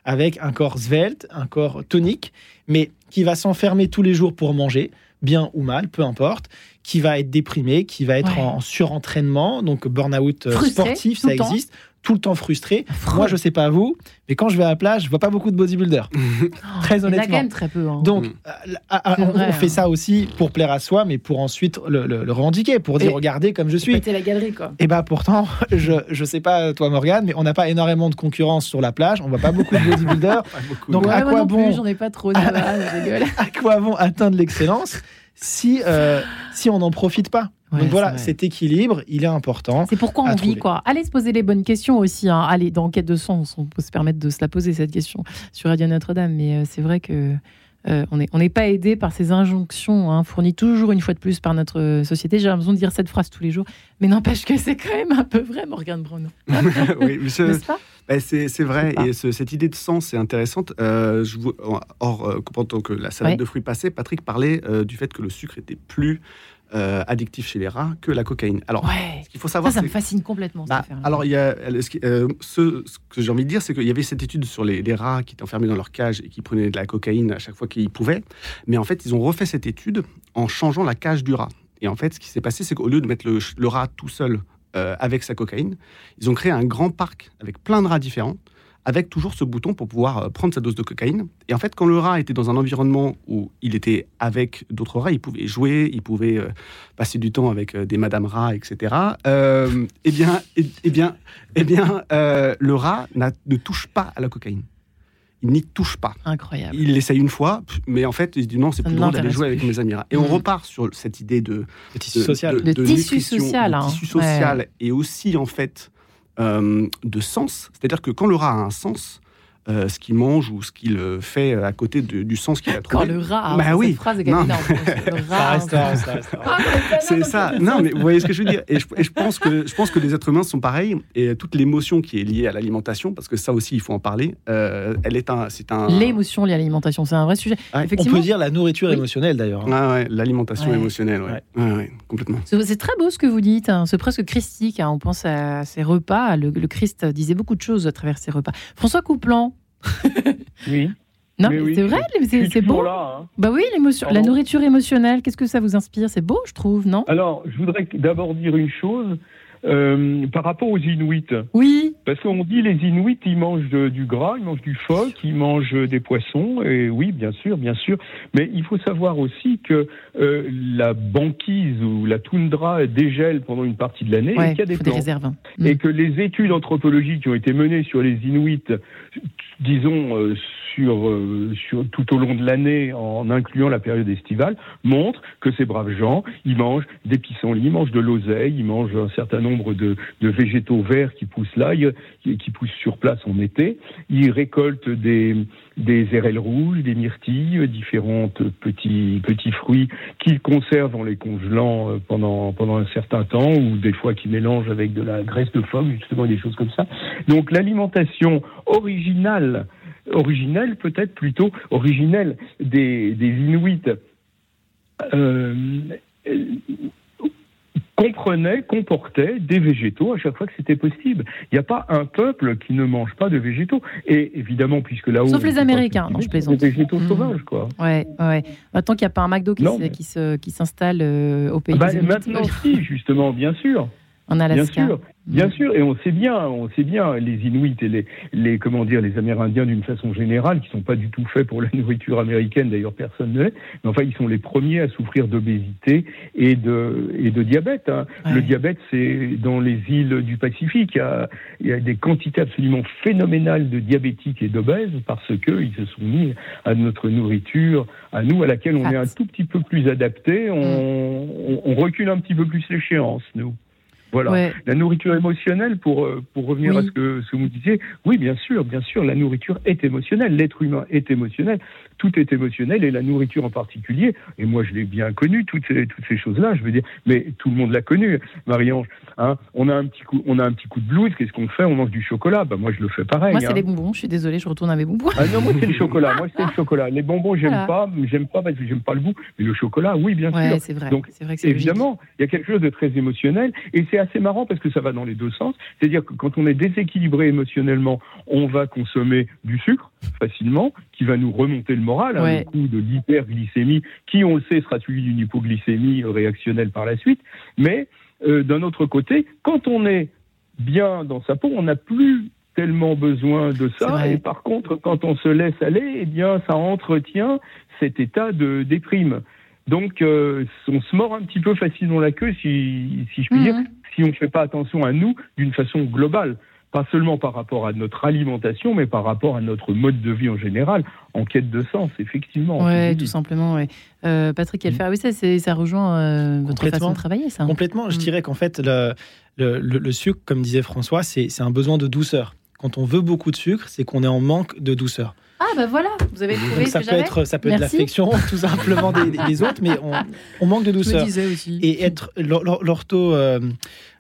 [SPEAKER 3] avec un corps svelte, un corps tonique, mais qui va s'enfermer tous les jours pour manger, bien ou mal, peu importe, qui va être déprimé, qui va être
[SPEAKER 2] Ouais.
[SPEAKER 3] en surentraînement, donc burn-out euh, sportif, ça
[SPEAKER 2] temps.
[SPEAKER 3] existe, tout le temps frustré. Moi, je sais pas vous, mais quand je vais à la plage, je vois pas beaucoup de bodybuilders. très
[SPEAKER 2] Il y en a
[SPEAKER 3] honnêtement.
[SPEAKER 2] quand même très peu. hein.
[SPEAKER 3] Donc,
[SPEAKER 4] Mm.
[SPEAKER 3] euh, à- à-
[SPEAKER 2] C'est
[SPEAKER 3] on,
[SPEAKER 2] vrai,
[SPEAKER 3] on fait
[SPEAKER 2] hein.
[SPEAKER 3] ça aussi pour plaire à soi, mais pour ensuite le, le- le revendiquer, pour dire
[SPEAKER 2] Et-
[SPEAKER 3] regardez comme je suis.
[SPEAKER 2] Péter la galerie, quoi.
[SPEAKER 3] Et bah pourtant, je je sais pas toi Morgane, mais on n'a pas énormément de concurrence sur la plage, on voit pas beaucoup de bodybuilders.
[SPEAKER 4] Beaucoup.
[SPEAKER 3] Donc,
[SPEAKER 2] Ouais,
[SPEAKER 3] à
[SPEAKER 2] moi
[SPEAKER 3] quoi bon
[SPEAKER 2] J'en ai pas trop. je rigole.
[SPEAKER 3] à quoi bon atteindre l'excellence? Si euh, si on n'en profite pas
[SPEAKER 2] Ouais,
[SPEAKER 3] Donc voilà, cet équilibre, il est important.
[SPEAKER 2] C'est pourquoi on vit,
[SPEAKER 3] trouver.
[SPEAKER 2] quoi. Allez se poser les bonnes questions aussi. hein. Allez, dans Quête de Sens, on peut se permettre de se la poser, cette question, sur Radio Notre-Dame. Mais euh, c'est vrai que euh, on n'est on n'est pas aidé par ces injonctions hein, fournies toujours une fois de plus par notre société. J'ai l'impression de dire cette phrase tous les jours, mais n'empêche que c'est quand même un peu vrai, Morgane Bruno.
[SPEAKER 4] oui, mais Ben, c'est c'est vrai, et ce- cette idée de sens est intéressante. Euh, je vous, or, euh, pendant que la salade
[SPEAKER 2] Ouais.
[SPEAKER 4] de fruits passait, Patrick parlait euh, du fait que le sucre était plus euh, addictif chez les rats que la cocaïne. Alors,
[SPEAKER 2] Ouais.
[SPEAKER 4] ce qu'il faut
[SPEAKER 2] Ça,
[SPEAKER 4] savoir,
[SPEAKER 2] ça me
[SPEAKER 4] c'est
[SPEAKER 2] fascine complètement.
[SPEAKER 4] bah, alors, il y a, ce, qui- euh, ce- ce que j'ai envie de dire, c'est qu'il y avait cette étude sur les, les rats qui étaient enfermés dans leur cage et qui prenaient de la cocaïne à chaque fois qu'ils pouvaient. Mais en fait, ils ont refait cette étude en changeant la cage du rat. Et en fait, ce qui s'est passé, c'est qu'au lieu de mettre le, le rat tout seul euh, avec sa cocaïne, ils ont créé un grand parc avec plein de rats différents, avec toujours ce bouton pour pouvoir euh, prendre sa dose de cocaïne. Et en fait, quand le rat était dans un environnement où il était avec d'autres rats, il pouvait jouer, il pouvait euh, passer du temps avec des madame rats, etc. Eh bien, eh, eh bien, eh bien euh, le rat ne touche pas à la cocaïne. Il n'y touche pas.
[SPEAKER 2] Incroyable.
[SPEAKER 4] Il l'essaye une fois, mais en fait, il se dit non, c'est plus drôle d'aller jouer avec mes amis rats. Et on
[SPEAKER 2] Mhm.
[SPEAKER 4] repart sur cette idée de,
[SPEAKER 3] tissu
[SPEAKER 4] de-
[SPEAKER 3] social.
[SPEAKER 2] Le tissu social,
[SPEAKER 4] de
[SPEAKER 2] hein.
[SPEAKER 4] tissu social et aussi en fait euh, de sens. C'est-à-dire que quand le rat a un sens, euh, ce qu'il mange ou ce qu'il euh, fait à côté de- du sens qu'il a
[SPEAKER 2] Quand
[SPEAKER 4] trouvé.
[SPEAKER 2] le rat,
[SPEAKER 4] Bah
[SPEAKER 2] hein,
[SPEAKER 4] oui.
[SPEAKER 2] cette phrase est quand
[SPEAKER 4] Non. C'est ça. Non, mais vous voyez ce que je veux dire. Et je, et je pense que je pense que les êtres humains sont pareils. Et toute l'émotion qui est liée à l'alimentation, parce que ça aussi, il faut en parler. euh, elle est un, c'est un.
[SPEAKER 2] L'émotion liée à l'alimentation, c'est un vrai sujet.
[SPEAKER 4] Ouais.
[SPEAKER 3] On peut dire la nourriture
[SPEAKER 2] Oui.
[SPEAKER 3] émotionnelle d'ailleurs. hein.
[SPEAKER 4] Ah ouais, l'alimentation
[SPEAKER 2] Ouais.
[SPEAKER 4] émotionnelle, ouais.
[SPEAKER 3] Ouais.
[SPEAKER 4] Ouais, ouais, complètement.
[SPEAKER 2] c'est c'est très beau ce que vous dites. hein. C'est presque christique. hein. On pense à ses repas. Le, le Christ disait beaucoup de choses à travers ses repas. François Couplan.
[SPEAKER 5] Oui.
[SPEAKER 2] Non,
[SPEAKER 5] Mais
[SPEAKER 2] mais
[SPEAKER 5] oui,
[SPEAKER 2] c'est vrai, c'est beau.
[SPEAKER 5] là. hein.
[SPEAKER 2] Bah oui, l'émotion, la nourriture émotionnelle. Qu'est-ce que ça vous inspire? C'est beau, je trouve, non?
[SPEAKER 5] Alors, je voudrais d'abord dire une chose euh, par rapport aux Inuits.
[SPEAKER 2] Oui.
[SPEAKER 5] Parce qu'on dit les Inuits, ils mangent de- du gras, ils mangent du phoque, ils mangent des poissons, et oui, bien sûr, bien sûr. Mais il faut savoir aussi que euh, la banquise ou la toundra dégèle pendant une partie de l'année et
[SPEAKER 2] Ouais,
[SPEAKER 5] qu'il y a des
[SPEAKER 2] faut des
[SPEAKER 5] plantes.
[SPEAKER 2] réserves. hein. Mm.
[SPEAKER 5] Et que les études anthropologiques qui ont été menées sur les Inuits, disons, euh, euh, sur, tout au long de l'année, en incluant la période estivale, montrent que ces braves gens, ils mangent des pissenlits, ils mangent de l'oseille, ils mangent un certain nombre de, végétaux verts qui poussent là, qui, poussent sur place en été. Ils récoltent des, des érelles rouges, des myrtilles, différentes petits, petits fruits qu'ils conservent en les congelant euh, pendant, pendant un certain temps, ou des fois qu'ils mélangent avec de la graisse de phoque, justement des choses comme ça. Donc l'alimentation originale, originelle peut-être plutôt originelle des, des Inuits, euh, comprenait, comportait des végétaux à chaque fois que c'était possible. Il n'y a pas un peuple qui ne mange pas de végétaux. Et évidemment, puisque là-haut...
[SPEAKER 2] Sauf les Américains, non, je plaisante.
[SPEAKER 5] Des végétaux
[SPEAKER 2] Mhm.
[SPEAKER 5] sauvages, quoi.
[SPEAKER 2] Ouais, ouais. Bah, tant qu'il n'y a pas un McDo qui
[SPEAKER 5] mais-
[SPEAKER 2] qui s'installe euh, au pays
[SPEAKER 5] Bah,
[SPEAKER 2] des
[SPEAKER 5] maintenant, si, justement, bien sûr.
[SPEAKER 2] en
[SPEAKER 5] Bien
[SPEAKER 2] Alaska.
[SPEAKER 5] sûr, bien
[SPEAKER 2] Mm.
[SPEAKER 5] sûr, et on sait bien, on sait bien, les Inuits et les, les comment dire, les Amérindiens d'une façon générale, qui sont pas du tout faits pour la nourriture américaine, d'ailleurs personne ne l'est, mais enfin ils sont les premiers à souffrir d'obésité et de et de diabète. hein.
[SPEAKER 2] Ouais.
[SPEAKER 5] Le diabète, c'est dans les îles du Pacifique, il y, a, il y a des quantités absolument phénoménales de diabétiques et d'obèses parce que ils se sont mis à notre nourriture, à nous, à laquelle on est un tout petit peu plus adapté, on, on, on recule un petit peu plus l'échéance, nous. Voilà.
[SPEAKER 2] Ouais.
[SPEAKER 5] La nourriture émotionnelle, pour, euh, pour revenir
[SPEAKER 2] Oui.
[SPEAKER 5] à ce que, ce que vous disiez, oui, bien sûr, bien sûr, la nourriture est émotionnelle, l'être humain est émotionnel, tout est émotionnel, et la nourriture en particulier, et moi je l'ai bien connu, toutes ces, toutes ces choses-là, je veux dire, mais tout le monde l'a connu, Marie-Ange, hein, on, a un petit coup, on a un petit coup de blues, qu'est-ce qu'on fait? On mange du chocolat, bah, moi je le fais pareil.
[SPEAKER 2] Moi, c'est
[SPEAKER 5] hein.
[SPEAKER 2] les bonbons. Je suis désolée, je retourne à mes bonbons.
[SPEAKER 5] Ah non, moi c'est le chocolat, moi c'est le chocolat. Les bonbons, j'aime
[SPEAKER 2] Voilà.
[SPEAKER 5] pas, j'aime pas parce que j'aime pas le goût, mais le chocolat, oui, bien sûr.
[SPEAKER 2] Ouais, c'est vrai.
[SPEAKER 5] Donc,
[SPEAKER 2] vrai que.
[SPEAKER 5] Évidemment, il y a quelque chose de très émotionnel et c'est assez marrant parce que ça va dans les deux sens. C'est-à-dire que quand on est déséquilibré émotionnellement, on va consommer du sucre facilement, qui va nous remonter le moral, hein,
[SPEAKER 2] Ouais.
[SPEAKER 5] coup de l'hyperglycémie, qui on le sait sera suivi d'une hypoglycémie réactionnelle par la suite. Mais euh, d'un autre côté, quand on est bien dans sa peau, on n'a plus tellement besoin de ça. Et par contre, quand on se laisse aller, eh bien, ça entretient cet état de déprime. Donc, euh, on se mord un petit peu facilement la queue, si, si je puis dire,
[SPEAKER 2] Mhm.
[SPEAKER 5] si on ne fait pas attention à nous d'une façon globale. Pas seulement par rapport à notre alimentation, mais par rapport à notre mode de vie en général, en quête de sens, effectivement.
[SPEAKER 2] Ouais, tout simplement. Ouais. Euh, Patrick Elfer, oui, ça, ça rejoint euh, votre façon de travailler, ça.
[SPEAKER 3] Complètement. Je
[SPEAKER 2] Mm.
[SPEAKER 3] dirais qu'en fait, le, le, le- le sucre, comme disait François, c'est un besoin de douceur quand on veut beaucoup de sucre, c'est qu'on est en manque de douceur.
[SPEAKER 2] Ah bah voilà, vous avez trouvé
[SPEAKER 3] Donc
[SPEAKER 2] ce
[SPEAKER 3] ça
[SPEAKER 2] que
[SPEAKER 3] peut être, ça peut être l'affection, tout simplement des, des- des autres, mais on, on manque de
[SPEAKER 2] Je me
[SPEAKER 3] douceur.
[SPEAKER 2] disais aussi.
[SPEAKER 3] Et être l'ortho, euh,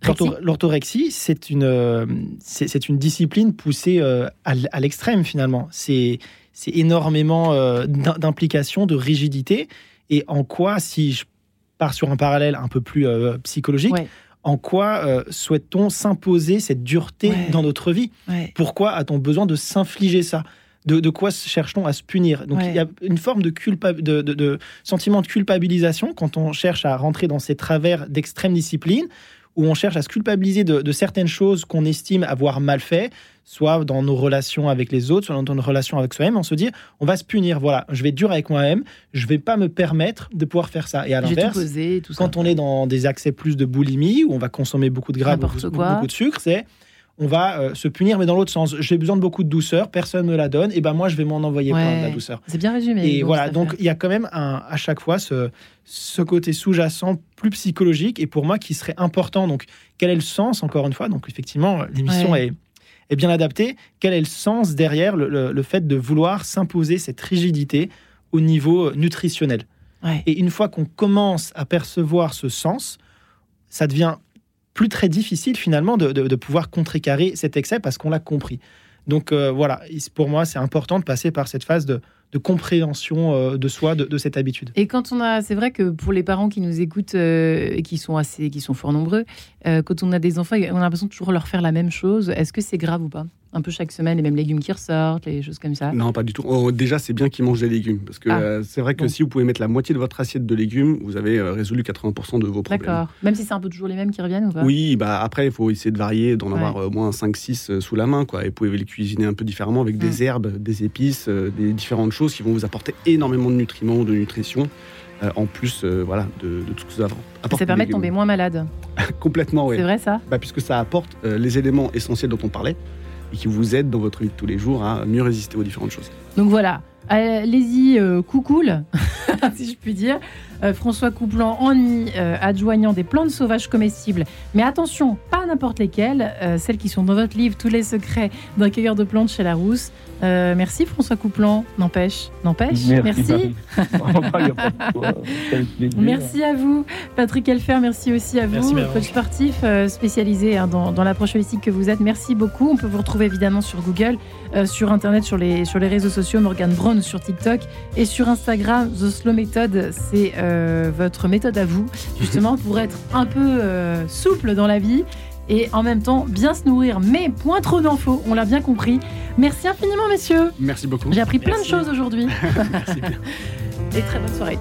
[SPEAKER 3] l'ortho-
[SPEAKER 2] Rexie.
[SPEAKER 3] l'orthorexie, c'est une, euh, c'est une discipline poussée euh, à l'extrême finalement. C'est c'est énormément euh, d'im- d'implications, de rigidité. Et en quoi, si je pars sur un parallèle un peu plus euh, psychologique,
[SPEAKER 2] Ouais.
[SPEAKER 3] En quoi euh, souhaite-t-on s'imposer cette dureté
[SPEAKER 2] Ouais.
[SPEAKER 3] dans notre vie?
[SPEAKER 2] Ouais.
[SPEAKER 3] pourquoi a-t-on besoin de s'infliger ça? De, de quoi cherche-t-on à se punir? Donc
[SPEAKER 2] Ouais.
[SPEAKER 3] il y a une forme de, culpa- de, de- de sentiment de culpabilisation quand on cherche à rentrer dans ces travers d'extrême discipline, où on cherche à se culpabiliser de, de certaines choses qu'on estime avoir mal fait, soit dans nos relations avec les autres, soit dans nos relations avec soi-même. On se dit, on va se punir. Voilà, je vais être dur avec moi-même, je vais pas me permettre de pouvoir faire ça. Et à l'inverse, quand on est dans des accès plus de boulimie, où on va consommer beaucoup de gras, beaucoup de sucre, c'est on va euh, se punir, mais dans l'autre sens. J'ai besoin de beaucoup de douceur, personne me la donne, et ben moi je vais m'en envoyer plein de la douceur.
[SPEAKER 2] C'est bien résumé.
[SPEAKER 3] Et voilà, donc il y a quand même un, à chaque fois ce, ce côté sous-jacent plus psychologique, et pour moi qui serait important. Donc quel est le sens, encore une fois? Donc effectivement, l'émission
[SPEAKER 2] Ouais.
[SPEAKER 3] est, est bien adaptée. Quel est le sens derrière le, le- le fait de vouloir s'imposer cette rigidité au niveau euh, nutritionnel?
[SPEAKER 2] Ouais.
[SPEAKER 3] et une fois qu'on commence à percevoir ce sens, ça devient plus très difficile finalement de, de- pouvoir contrecarrer cet excès parce qu'on l'a compris. Donc euh, voilà, il- pour moi, c'est important de passer par cette phase de, de compréhension euh, de soi, de, cette habitude.
[SPEAKER 2] Et quand on a, c'est vrai que pour les parents qui nous écoutent euh, et qui sont assez, qui sont fort nombreux, euh, quand on a des enfants, on a l'impression de toujours leur faire la même chose. Est-ce que c'est grave ou pas? Un peu chaque semaine, les mêmes légumes qui ressortent, les choses comme ça.
[SPEAKER 4] Non, pas du tout. Oh, déjà, c'est bien qu'ils mangent des légumes. Parce que
[SPEAKER 2] Ah.
[SPEAKER 4] euh, c'est vrai que
[SPEAKER 3] Bon.
[SPEAKER 4] si vous pouvez mettre la moitié de votre assiette de légumes, vous avez euh, résolu 80% de vos problèmes.
[SPEAKER 2] D'accord. Même si c'est un peu toujours les mêmes qui reviennent ou pas?
[SPEAKER 4] Oui, bah après, il faut essayer de varier, d'en
[SPEAKER 2] Ouais.
[SPEAKER 4] avoir euh, au moins 5-6 euh, sous la main. Quoi. Et vous pouvez les cuisiner un peu différemment avec
[SPEAKER 2] Mm.
[SPEAKER 4] des herbes, des épices, des différentes choses qui vont vous apporter énormément de nutriments, de nutrition, euh, en plus euh, voilà, de, de tout ce que ça apporte.
[SPEAKER 2] Ça permet de tomber moins malade.
[SPEAKER 4] Complètement, oui.
[SPEAKER 2] C'est vrai ça?
[SPEAKER 4] Bah, puisque ça apporte euh, les éléments essentiels dont on parlait et qui vous aident dans votre vie de tous les jours à mieux résister aux différentes choses.
[SPEAKER 2] Donc voilà, allez-y, euh, coucoule, si je puis dire. Euh, François Couplan en nuit, euh, adjoignant des plantes sauvages comestibles. Mais attention, pas n'importe lesquelles, euh, celles qui sont dans votre livre Tous les secrets d'un cueilleur de plantes chez Larousse. Euh, merci François Couplan, n'empêche, n'empêche. Merci. Merci à vous, Patrick Elfer. Merci aussi à vous, coach sportif euh, spécialisé hein, dans, dans l'approche holistique que vous êtes. Merci beaucoup. On peut vous retrouver évidemment sur Google, euh, sur Internet, sur les, sur les réseaux sociaux, Morgan Brown sur TikTok et sur Instagram. The Slow Method, c'est euh, votre méthode à vous, justement, pour être un peu euh, souple dans la vie. Et en même temps, bien se nourrir, mais point trop d'infos, on l'a bien compris. Merci infiniment, messieurs.
[SPEAKER 4] Merci beaucoup.
[SPEAKER 2] J'ai appris plein de choses aujourd'hui.
[SPEAKER 4] Merci bien.
[SPEAKER 2] Et très bonne soirée.